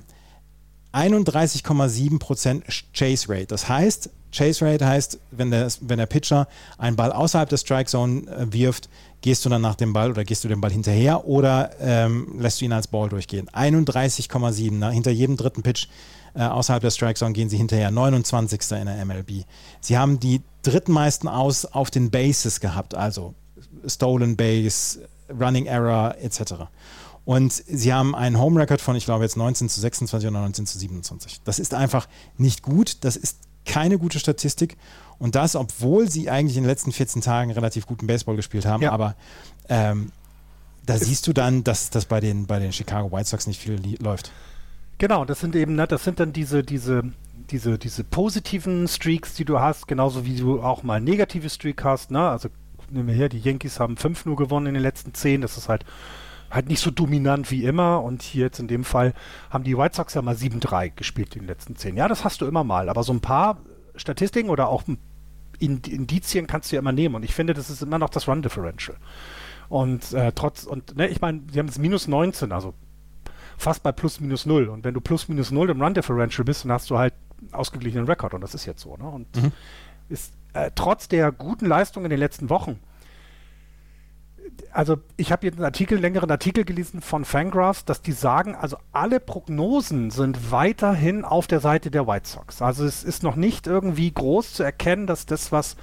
31,7% Chase Rate. Das heißt, Chase Rate heißt, wenn der, wenn der Pitcher einen Ball außerhalb der Strike Zone äh, wirft, gehst du dann nach dem Ball oder gehst du dem Ball hinterher oder ähm, lässt du ihn als Ball durchgehen. 31,7 hinter jedem dritten Pitch äh, außerhalb der Strike Zone gehen sie hinterher 29. in der MLB. Sie haben die drittmeisten aus auf den Bases gehabt, also Stolen Base, Running Error etc. Und sie haben einen Home Record von, ich glaube, jetzt 19 zu 26 oder 19 zu 27. Das ist einfach nicht gut. Das ist keine gute Statistik. Und das, obwohl sie eigentlich in den letzten 14 Tagen relativ guten Baseball gespielt haben. Ja. Aber ähm, da siehst du dann, dass das bei den, bei den Chicago White Sox nicht viel läuft. Genau, das sind eben, ne, das sind dann diese, diese, diese, diese positiven Streaks, die du hast, genauso wie du auch mal negative Streak hast, ne? Also nehmen wir her, die Yankees haben 5 nur gewonnen in den letzten 10, das ist halt halt nicht so dominant wie immer und hier jetzt in dem Fall haben die White Sox ja mal 7-3 gespielt in den letzten 10. Ja, das hast du immer mal, aber so ein paar Statistiken oder auch Indizien kannst du ja immer nehmen und ich finde, das ist immer noch das Run Differential. Und äh, trotz, und ne, ich meine, sie haben es minus 19, also fast bei plus minus null. Und wenn du plus minus null im Run Differential bist, dann hast du halt ausgeglichenen Rekord. Und das ist jetzt so. Ne? Und mhm. ist äh, trotz der guten Leistung in den letzten Wochen, also ich habe jetzt einen Artikel, einen längeren Artikel gelesen von Fangraphs, dass die sagen, also alle Prognosen sind weiterhin auf der Seite der White Sox. Also es ist noch nicht irgendwie groß zu erkennen, dass das, was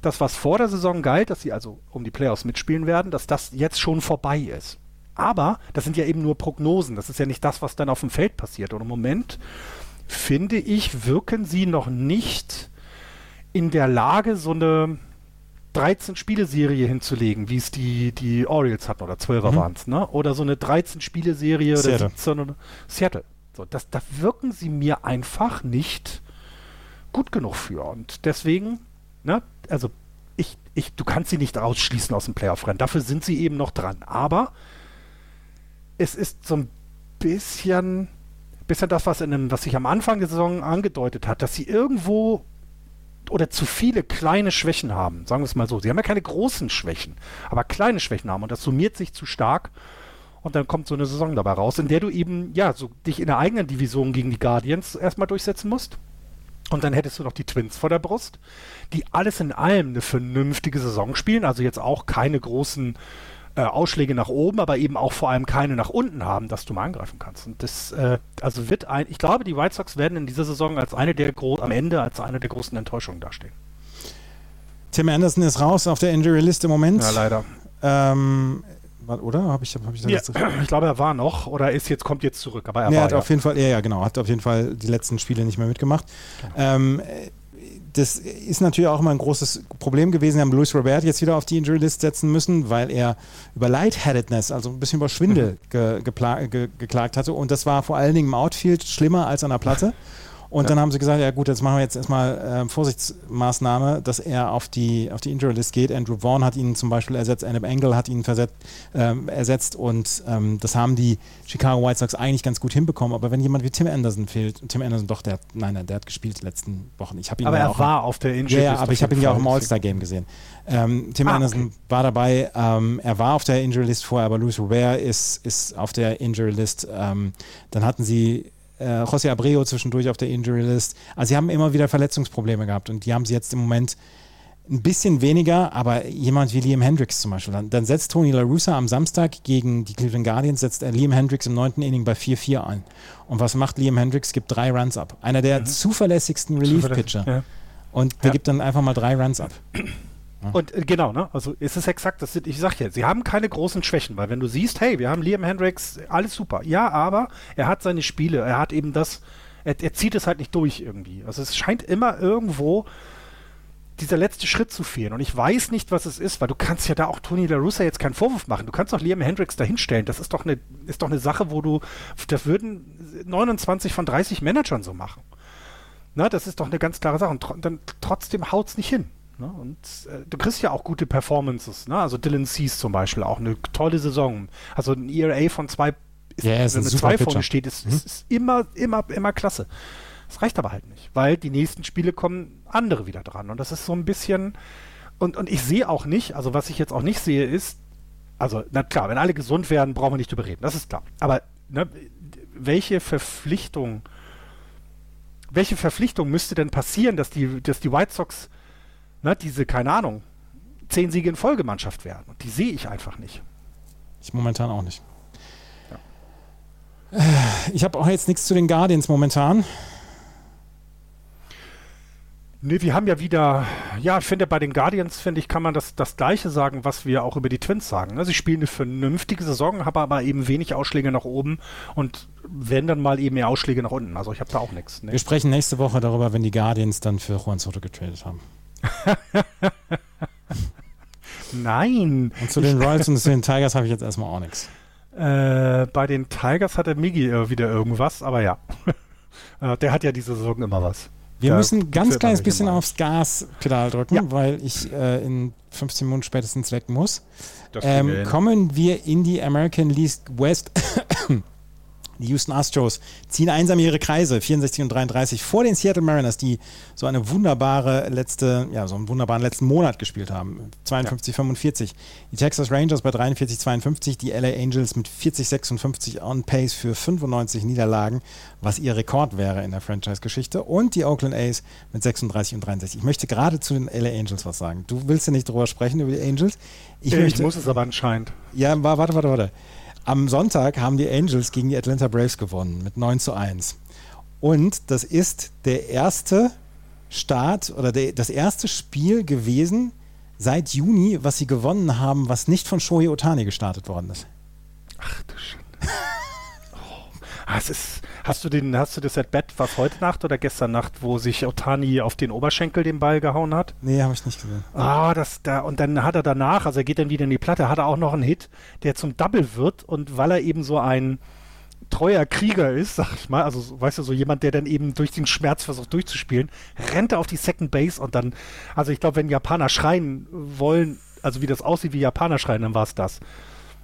das, was vor der Saison galt, dass sie also um die Playoffs mitspielen werden, dass das jetzt schon vorbei ist. Aber das sind ja eben nur Prognosen. Das ist ja nicht das, was dann auf dem Feld passiert. Und im Moment finde ich, wirken sie noch nicht in der Lage, so eine 13-Spiele-Serie hinzulegen, wie es die, die Orioles hatten, oder 12er mhm. waren es, ne? Oder so eine 13-Spiele-Serie oder 17 oder Seattle. So, das, da wirken sie mir einfach nicht gut genug für. Und deswegen, ne, also ich, ich, du kannst sie nicht ausschließen aus dem Playoff-Rennen. Dafür sind sie eben noch dran. Aber es ist so ein bisschen, bisschen das, was, in einem, was sich am Anfang der Saison angedeutet hat, dass sie irgendwo oder zu viele kleine Schwächen haben, sagen wir es mal so. Sie haben ja keine großen Schwächen, aber kleine Schwächen haben und das summiert sich zu stark und dann kommt so eine Saison dabei raus, in der du eben, ja, so dich in der eigenen Division gegen die Guardians erstmal durchsetzen musst. Und dann hättest du noch die Twins vor der Brust, die alles in allem eine vernünftige Saison spielen, also jetzt auch keine großen äh, Ausschläge nach oben, aber eben auch vor allem keine nach unten haben, dass du mal angreifen kannst. Und das, äh, also wird ein, ich glaube, die White Sox werden in dieser Saison als eine der am Ende als eine der großen Enttäuschungen dastehen. Tim Anderson ist raus auf der Injury List im Moment. Ja, leider. Ähm, oder? Hab ich, hab ich, ja, ich glaube, er war noch oder ist jetzt kommt jetzt zurück. Aber er war, hat ja. auf jeden Fall, ja, ja, genau, hat auf jeden Fall die letzten Spiele nicht mehr mitgemacht. Genau. Ähm, das ist natürlich auch immer ein großes Problem gewesen. Wir haben Luis Robert jetzt wieder auf die Injury List setzen müssen, weil er über Lightheadedness, also ein bisschen über Schwindel mhm. ge ge geklagt hatte. Und das war vor allen Dingen im Outfield schlimmer als an der Platte. Und ja. dann haben sie gesagt, ja gut, jetzt machen wir jetzt erstmal äh, Vorsichtsmaßnahme, dass er auf die, auf die Injury List geht. Andrew Vaughn hat ihn zum Beispiel ersetzt, Annab Engel hat ihn versetzt, ähm, ersetzt und ähm, das haben die Chicago White Sox eigentlich ganz gut hinbekommen. Aber wenn jemand wie Tim Anderson fehlt, Tim Anderson doch, der hat, nein, der hat gespielt die letzten Wochen. Ich ihn aber er war auf der Injury List. Ja, aber ich habe ihn ja auch im All-Star-Game gesehen. Ähm, Tim ah, Anderson okay. war dabei, ähm, er war auf der Injury List vorher, aber Luis Robert ist, ist auf der Injury List. Ähm, dann hatten sie äh, José Abreu zwischendurch auf der Injury List. Also sie haben immer wieder Verletzungsprobleme gehabt und die haben sie jetzt im Moment ein bisschen weniger, aber jemand wie Liam Hendricks zum Beispiel. Dann, dann setzt Tony La Russa am Samstag gegen die Cleveland Guardians, setzt er Liam Hendricks im neunten Inning bei 4-4 ein. Und was macht Liam Hendricks? Gibt drei Runs ab. Einer der mhm. zuverlässigsten Relief-Pitcher. Ja. Und der ja. gibt dann einfach mal drei Runs ab. Und äh, genau, ne? Also ist es exakt, das sind, ich sag ja, sie haben keine großen Schwächen, weil wenn du siehst, hey, wir haben Liam Hendricks, alles super. Ja, aber er hat seine Spiele, er hat eben das, er, er zieht es halt nicht durch irgendwie. Also es scheint immer irgendwo dieser letzte Schritt zu fehlen. Und ich weiß nicht, was es ist, weil du kannst ja da auch Tony La Russa jetzt keinen Vorwurf machen. Du kannst doch Liam Hendricks dahinstellen. Das ist doch eine, ist doch eine Sache, wo du, das würden 29 von 30 Managern so machen. Na, das ist doch eine ganz klare Sache. Und tr dann trotzdem haut es nicht hin. Ne? Und äh, du kriegst ja auch gute Performances. Ne? Also Dylan Cease zum Beispiel, auch eine tolle Saison. Also ein ERA von zwei, ist, yeah, ist wenn mit zwei vorne steht, ist, mhm. ist, ist immer, immer, immer klasse. Das reicht aber halt nicht, weil die nächsten Spiele kommen andere wieder dran. Und das ist so ein bisschen. Und, und ich sehe auch nicht, also was ich jetzt auch nicht sehe, ist, also, na klar, wenn alle gesund werden, brauchen wir nicht drüber reden, das ist klar. Aber ne, welche Verpflichtung, welche Verpflichtung müsste denn passieren, dass die, dass die White Sox ne, diese, keine Ahnung, zehn Siege in Folgemannschaft werden. Und die sehe ich einfach nicht. Ich momentan auch nicht. Ja. Äh, ich habe auch jetzt nichts zu den Guardians momentan. Nee, wir haben ja wieder, ja, ich finde bei den Guardians, finde ich, kann man das, das Gleiche sagen, was wir auch über die Twins sagen. Ne? Sie spielen eine vernünftige Saison, haben aber eben wenig Ausschläge nach oben und werden dann mal eben mehr Ausschläge nach unten. Also ich habe da auch nichts. Ne? Wir sprechen nächste Woche darüber, wenn die Guardians dann für Juan Soto getradet haben. Nein. Und zu den Royals und zu den Tigers habe ich jetzt erstmal auch nichts. Äh, bei den Tigers hat der Migi äh, wieder irgendwas, aber ja. äh, der hat ja diese Saison immer was. Wir der müssen ganz kleines bisschen aufs Gaspedal drücken, ja. weil ich äh, in 15 Minuten spätestens weg muss. Ähm, kommen wir in die American League West die Houston Astros ziehen einsam ihre Kreise, 64 und 33, vor den Seattle Mariners, die so eine wunderbare letzte, ja, so einen wunderbaren letzten Monat gespielt haben. 52, ja. 45. Die Texas Rangers bei 43, 52, die LA Angels mit 40, 56 on pace für 95 Niederlagen, was ihr Rekord wäre in der Franchise-Geschichte. Und die Oakland A's mit 36 und 63. Ich möchte gerade zu den LA Angels was sagen. Du willst ja nicht drüber sprechen, über die Angels. Ich, ich möchte, muss es aber anscheinend. Ja, warte, warte, warte. Am Sonntag haben die Angels gegen die Atlanta Braves gewonnen mit 9 zu 1. Und das ist der erste Start oder der, das erste Spiel gewesen seit Juni, was sie gewonnen haben, was nicht von Shohei Otani gestartet worden ist. Ach du Schande. Ah, ist, hast du den, hast du das Bett, was heute Nacht oder gestern Nacht, wo sich Otani auf den Oberschenkel den Ball gehauen hat? Nee, habe ich nicht gesehen. Ah, das da und dann hat er danach, also er geht dann wieder in die Platte, hat er auch noch einen Hit, der zum Double wird und weil er eben so ein treuer Krieger ist, sag ich mal, also weißt du, so jemand, der dann eben durch den Schmerz versucht durchzuspielen, rennt er auf die Second Base und dann, also ich glaube, wenn Japaner schreien wollen, also wie das aussieht, wie Japaner schreien, dann war es das.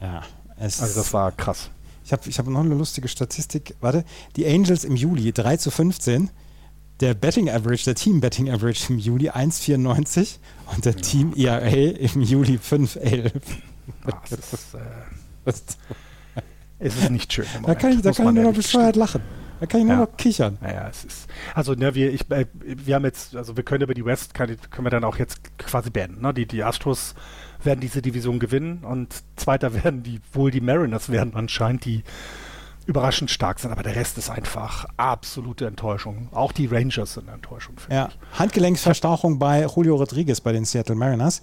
Ja, es also das war krass. Ich habe ich hab noch eine lustige Statistik. Warte, die Angels im Juli 3 zu 15. Der Betting Average, der Team Betting Average im Juli 1,94 und der ja. Team ERA im Juli 5,11. Ah, das ist, äh, das es ist nicht schön. Da kann ich, da kann ich nur noch bescheuert lachen. Da kann ich nur ja. noch kichern. Naja, es ist. Also, ne, wir, ich, äh, wir haben jetzt, also wir können über die West, kann, können wir dann auch jetzt quasi beenden. Ne? Die, die Astros werden diese Division gewinnen und Zweiter werden die wohl die Mariners werden anscheinend, die überraschend stark sind, aber der Rest ist einfach absolute Enttäuschung. Auch die Rangers sind eine Enttäuschung. Ja, ich. Handgelenksverstauchung bei Julio Rodriguez bei den Seattle Mariners.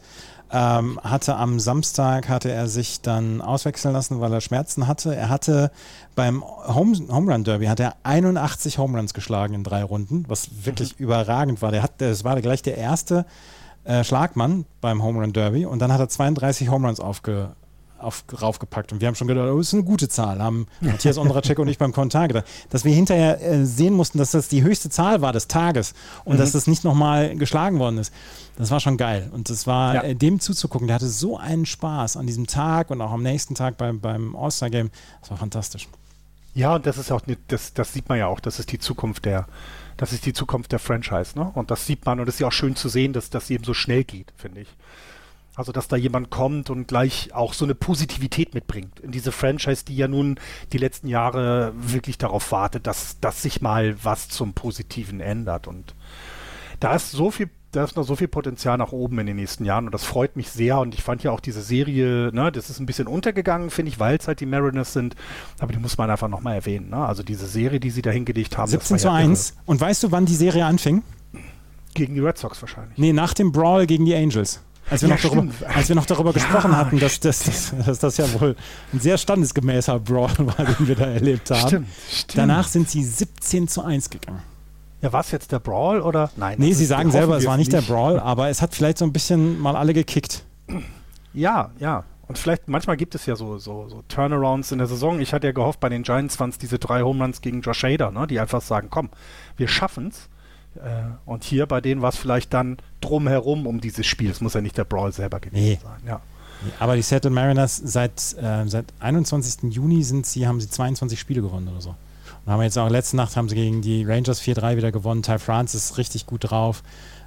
Ähm, hatte am Samstag hatte er sich dann auswechseln lassen, weil er Schmerzen hatte. Er hatte beim Home, Home Run Derby hat er 81 Home Runs geschlagen in drei Runden, was wirklich mhm. überragend war. Der hat, das war gleich der erste äh, Schlagmann beim Home Run Derby und dann hat er 32 Home Runs aufge, auf, raufgepackt. Und wir haben schon gedacht, oh, das ist eine gute Zahl, haben Matthias Ondracek und ich beim Kommentar gedacht. Dass wir hinterher äh, sehen mussten, dass das die höchste Zahl war des Tages und mhm. dass das nicht nochmal geschlagen worden ist. Das war schon geil. Und das war ja. äh, dem zuzugucken, der hatte so einen Spaß an diesem Tag und auch am nächsten Tag beim, beim All-Star-Game. Das war fantastisch. Ja, und das ist auch, das, das sieht man ja auch, das ist die Zukunft der, das ist die Zukunft der Franchise, ne? Und das sieht man und es ist ja auch schön zu sehen, dass das eben so schnell geht, finde ich. Also, dass da jemand kommt und gleich auch so eine Positivität mitbringt in diese Franchise, die ja nun die letzten Jahre wirklich darauf wartet, dass, dass sich mal was zum Positiven ändert. Und da ist so viel da ist noch so viel Potenzial nach oben in den nächsten Jahren und das freut mich sehr und ich fand ja auch diese Serie, ne, das ist ein bisschen untergegangen, finde ich, weil es halt die Mariners sind, aber die muss man einfach nochmal erwähnen, ne? also diese Serie, die sie da hingelegt haben. 17 zu ja 1 irre. und weißt du, wann die Serie anfing? Gegen die Red Sox wahrscheinlich. Nee, nach dem Brawl gegen die Angels. Als wir, ja, noch, darüber, als wir noch darüber ja, gesprochen hatten, dass, dass, dass, dass, das ja wohl ein sehr standesgemäßer Brawl war, den wir da erlebt haben. Stimmt, stimmt. Danach sind sie 17 zu 1 gegangen. Ja, war es jetzt der Brawl oder? Nein. Nee, sie sagen selber, es war nicht, nicht der Brawl, aber es hat vielleicht so ein bisschen mal alle gekickt. Ja, ja. Und vielleicht, manchmal gibt es ja so, so, so Turnarounds in der Saison. Ich hatte ja gehofft, bei den Giants waren es diese drei Homeruns gegen Josh Hader, ne, die einfach sagen, komm, wir schaffen's. Äh, und hier bei denen war es vielleicht dann drumherum um dieses Spiel. Es muss ja nicht der Brawl selber gewesen nee. sein. Ja. Aber die Seattle Mariners seit, äh, seit 21. Juni sind sie, haben sie 22 Spiele gewonnen oder so. Und haben jetzt auch letzte Nacht haben sie gegen die Rangers 4-3 wieder gewonnen. Ty France ist richtig gut drauf.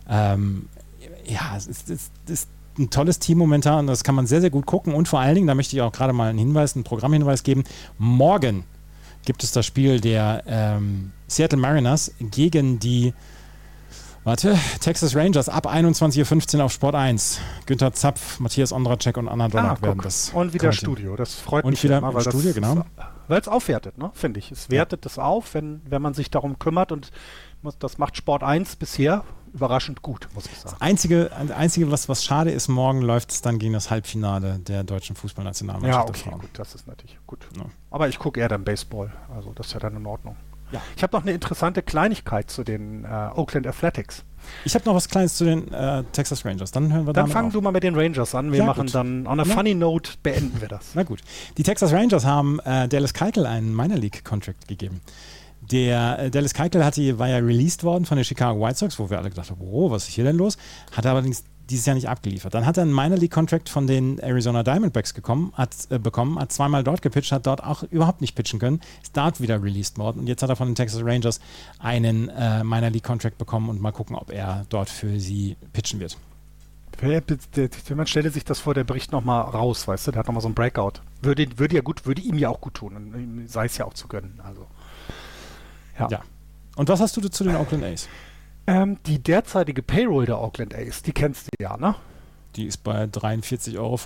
Ähm, ja, es ist, es ist ein tolles Team momentan. Das kann man sehr, sehr gut gucken. Und vor allen Dingen, da möchte ich auch gerade mal einen Hinweis, einen Programmhinweis geben. Morgen gibt es das Spiel der ähm, Seattle Mariners gegen die Warte, Texas Rangers ab 21.15 Uhr auf Sport 1. Günther Zapf, Matthias Ondracek und Anna Donak ah, werden das. Und wieder Studio, das freut und mich wieder immer, weil Studio, das, genau. Weil es aufwertet, ne, finde ich. Es wertet ja. das auf, wenn, wenn man sich darum kümmert und das macht Sport 1 bisher überraschend gut, muss ich sagen. Das Einzige, das Einzige was, was schade ist, morgen läuft es dann gegen das Halbfinale der deutschen Fußballnationalmannschaft. Ja, okay, gut, das ist natürlich gut. Ja. Aber ich gucke eher dann Baseball, also das ist ja dann in Ordnung. Ja. Ich habe noch eine interessante Kleinigkeit zu den äh, Oakland Athletics. Ich habe noch was Kleines zu den äh, Texas Rangers. Dann hören wir Dann fangen du mal mit den Rangers an. Wir ja, machen gut. dann on a ja. funny note beenden wir das. Na gut. Die Texas Rangers haben äh, Dallas Keuchel einen Minor League Contract gegeben. Der äh, Dallas Keuchel hatte, war ja released worden von den Chicago White Sox, wo wir alle gedacht haben, oh, was ist hier denn los? Hat allerdings dieses Jahr nicht abgeliefert. Dann hat er einen Minor League Contract von den Arizona Diamondbacks gekommen, hat, äh, bekommen, hat zweimal dort gepitcht, hat dort auch überhaupt nicht pitchen können, ist dort wieder released worden und jetzt hat er von den Texas Rangers einen äh, Minor League Contract bekommen und mal gucken, ob er dort für sie pitchen wird. Man stelle sich das vor, der bricht nochmal raus, weißt du, der hat nochmal so einen Breakout. Würde, würde ja gut, würde ihm ja auch gut tun, sei es ja auch zu gönnen. Also. Ja. ja. Und was hast du zu den Oakland A's? Ähm, die derzeitige Payroll der Auckland A's, die kennst du ja, ne? Die ist bei 43,50 Euro.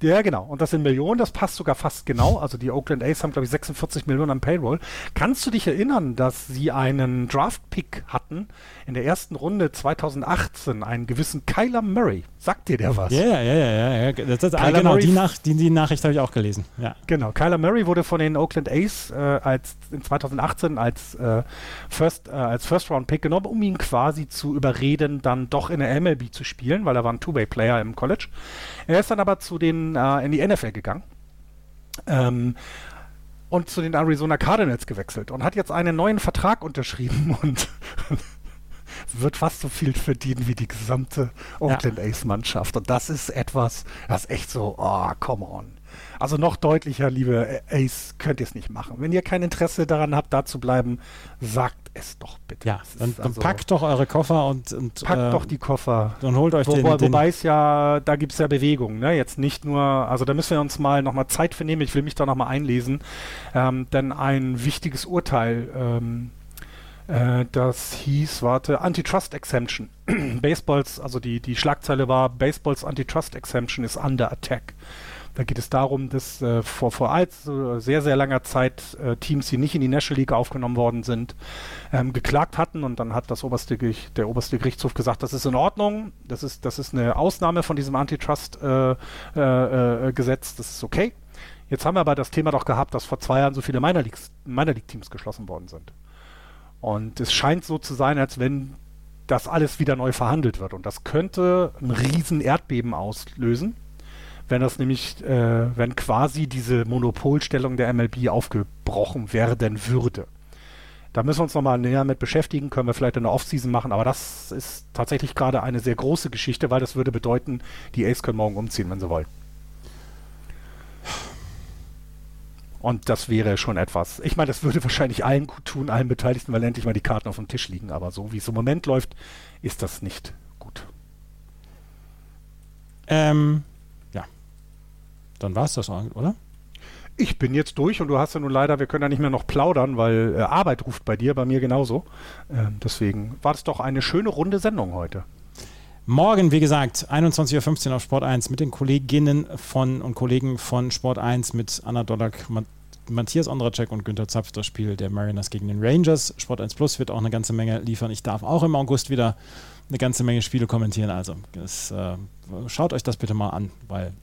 Ja, genau. Und das sind Millionen, das passt sogar fast genau. Also die Oakland A's haben, glaube ich, 46 Millionen am Payroll. Kannst du dich erinnern, dass sie einen Draft-Pick hatten in der ersten Runde 2018, einen gewissen Kyler Murray? Sagt dir der was? Ja, ja, ja, ja. ja. Das, das, ah, genau, die, Nach die, die Nachricht habe ich auch gelesen. Ja. Genau, Kyler Murray wurde von den Oakland A's äh, als in 2018 als äh, First, äh, als First-Round-Pick genommen, um ihn quasi zu überreden, dann doch in der MLB zu spielen, weil er war ein Two-Way-Player im College. Er ist dann aber zu den äh, in die NFL gegangen. Ähm, und zu den Arizona Cardinals gewechselt und hat jetzt einen neuen Vertrag unterschrieben und wird fast so viel verdienen wie die gesamte Oakland ja. Ace-Mannschaft. Und das ist etwas, das echt so, oh, come on. Also noch deutlicher, liebe Ace, könnt ihr es nicht machen. Wenn ihr kein Interesse daran habt, da zu bleiben, sagt es doch bitte. Ja, dann, dann also packt doch eure Koffer und, und packt äh, doch die Koffer. Und holt euch Wo, den, den, Wobei es ja, da gibt es ja Bewegung, ne? Jetzt nicht nur, also da müssen wir uns mal nochmal Zeit für nehmen, ich will mich da nochmal einlesen, ähm, denn ein wichtiges Urteil ähm, äh, das hieß, warte, Antitrust Exemption. Baseballs, also die, die Schlagzeile war, Baseballs Antitrust Exemption is under attack. Da geht es darum, dass äh, vor, vor allzu sehr, sehr langer Zeit äh, Teams, die nicht in die National League aufgenommen worden sind, ähm, geklagt hatten und dann hat das oberste der oberste Gerichtshof gesagt, das ist in Ordnung, das ist, das ist eine Ausnahme von diesem Antitrust-Gesetz, äh, äh, das ist okay. Jetzt haben wir aber das Thema doch gehabt, dass vor zwei Jahren so viele Minor League-Teams geschlossen worden sind. Und es scheint so zu sein, als wenn das alles wieder neu verhandelt wird. Und das könnte ein riesen Erdbeben auslösen, wenn das nämlich, äh, wenn quasi diese Monopolstellung der MLB aufgebrochen werden würde. Da müssen wir uns nochmal näher mit beschäftigen, können wir vielleicht in der Offseason machen, aber das ist tatsächlich gerade eine sehr große Geschichte, weil das würde bedeuten, die Ace können morgen umziehen, wenn sie wollen. Und das wäre schon etwas. Ich meine, das würde wahrscheinlich allen gut tun, allen Beteiligten, weil endlich mal die Karten auf dem Tisch liegen. Aber so wie es im Moment läuft, ist das nicht gut. Ähm, ja. Dann war es das, oder? Ich bin jetzt durch und du hast ja nun leider, wir können ja nicht mehr noch plaudern, weil äh, Arbeit ruft bei dir, bei mir genauso. Ähm, deswegen war es doch eine schöne runde Sendung heute. Morgen, wie gesagt, 21.15 Uhr auf Sport 1 mit den Kolleginnen von und Kollegen von Sport 1 mit Anna Dollack, Matthias Ondracek und Günter Zapf das Spiel der Mariners gegen den Rangers. Sport 1 Plus wird auch eine ganze Menge liefern. Ich darf auch im August wieder eine ganze Menge Spiele kommentieren. Also das, äh, schaut euch das bitte mal an, weil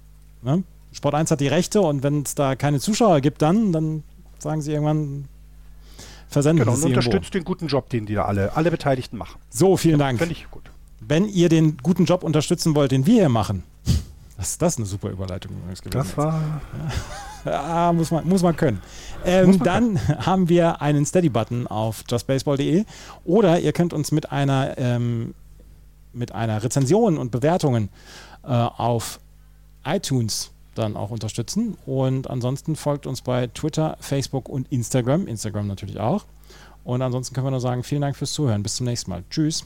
ne? Sport 1 hat die Rechte und wenn es da keine Zuschauer gibt, dann, dann sagen sie irgendwann, versenden genau, und unterstützt den guten Job, den die da alle, alle Beteiligten machen. So, vielen ja, Dank. Finde ich gut. Wenn ihr den guten Job unterstützen wollt, den wir hier machen, das ist das eine super Überleitung Das war. Ja, muss, man, muss man können. Ähm, muss man dann können. haben wir einen Steady-Button auf justbaseball.de oder ihr könnt uns mit einer, ähm, mit einer Rezension und Bewertungen äh, auf iTunes dann auch unterstützen. Und ansonsten folgt uns bei Twitter, Facebook und Instagram. Instagram natürlich auch. Und ansonsten können wir nur sagen, vielen Dank fürs Zuhören. Bis zum nächsten Mal. Tschüss.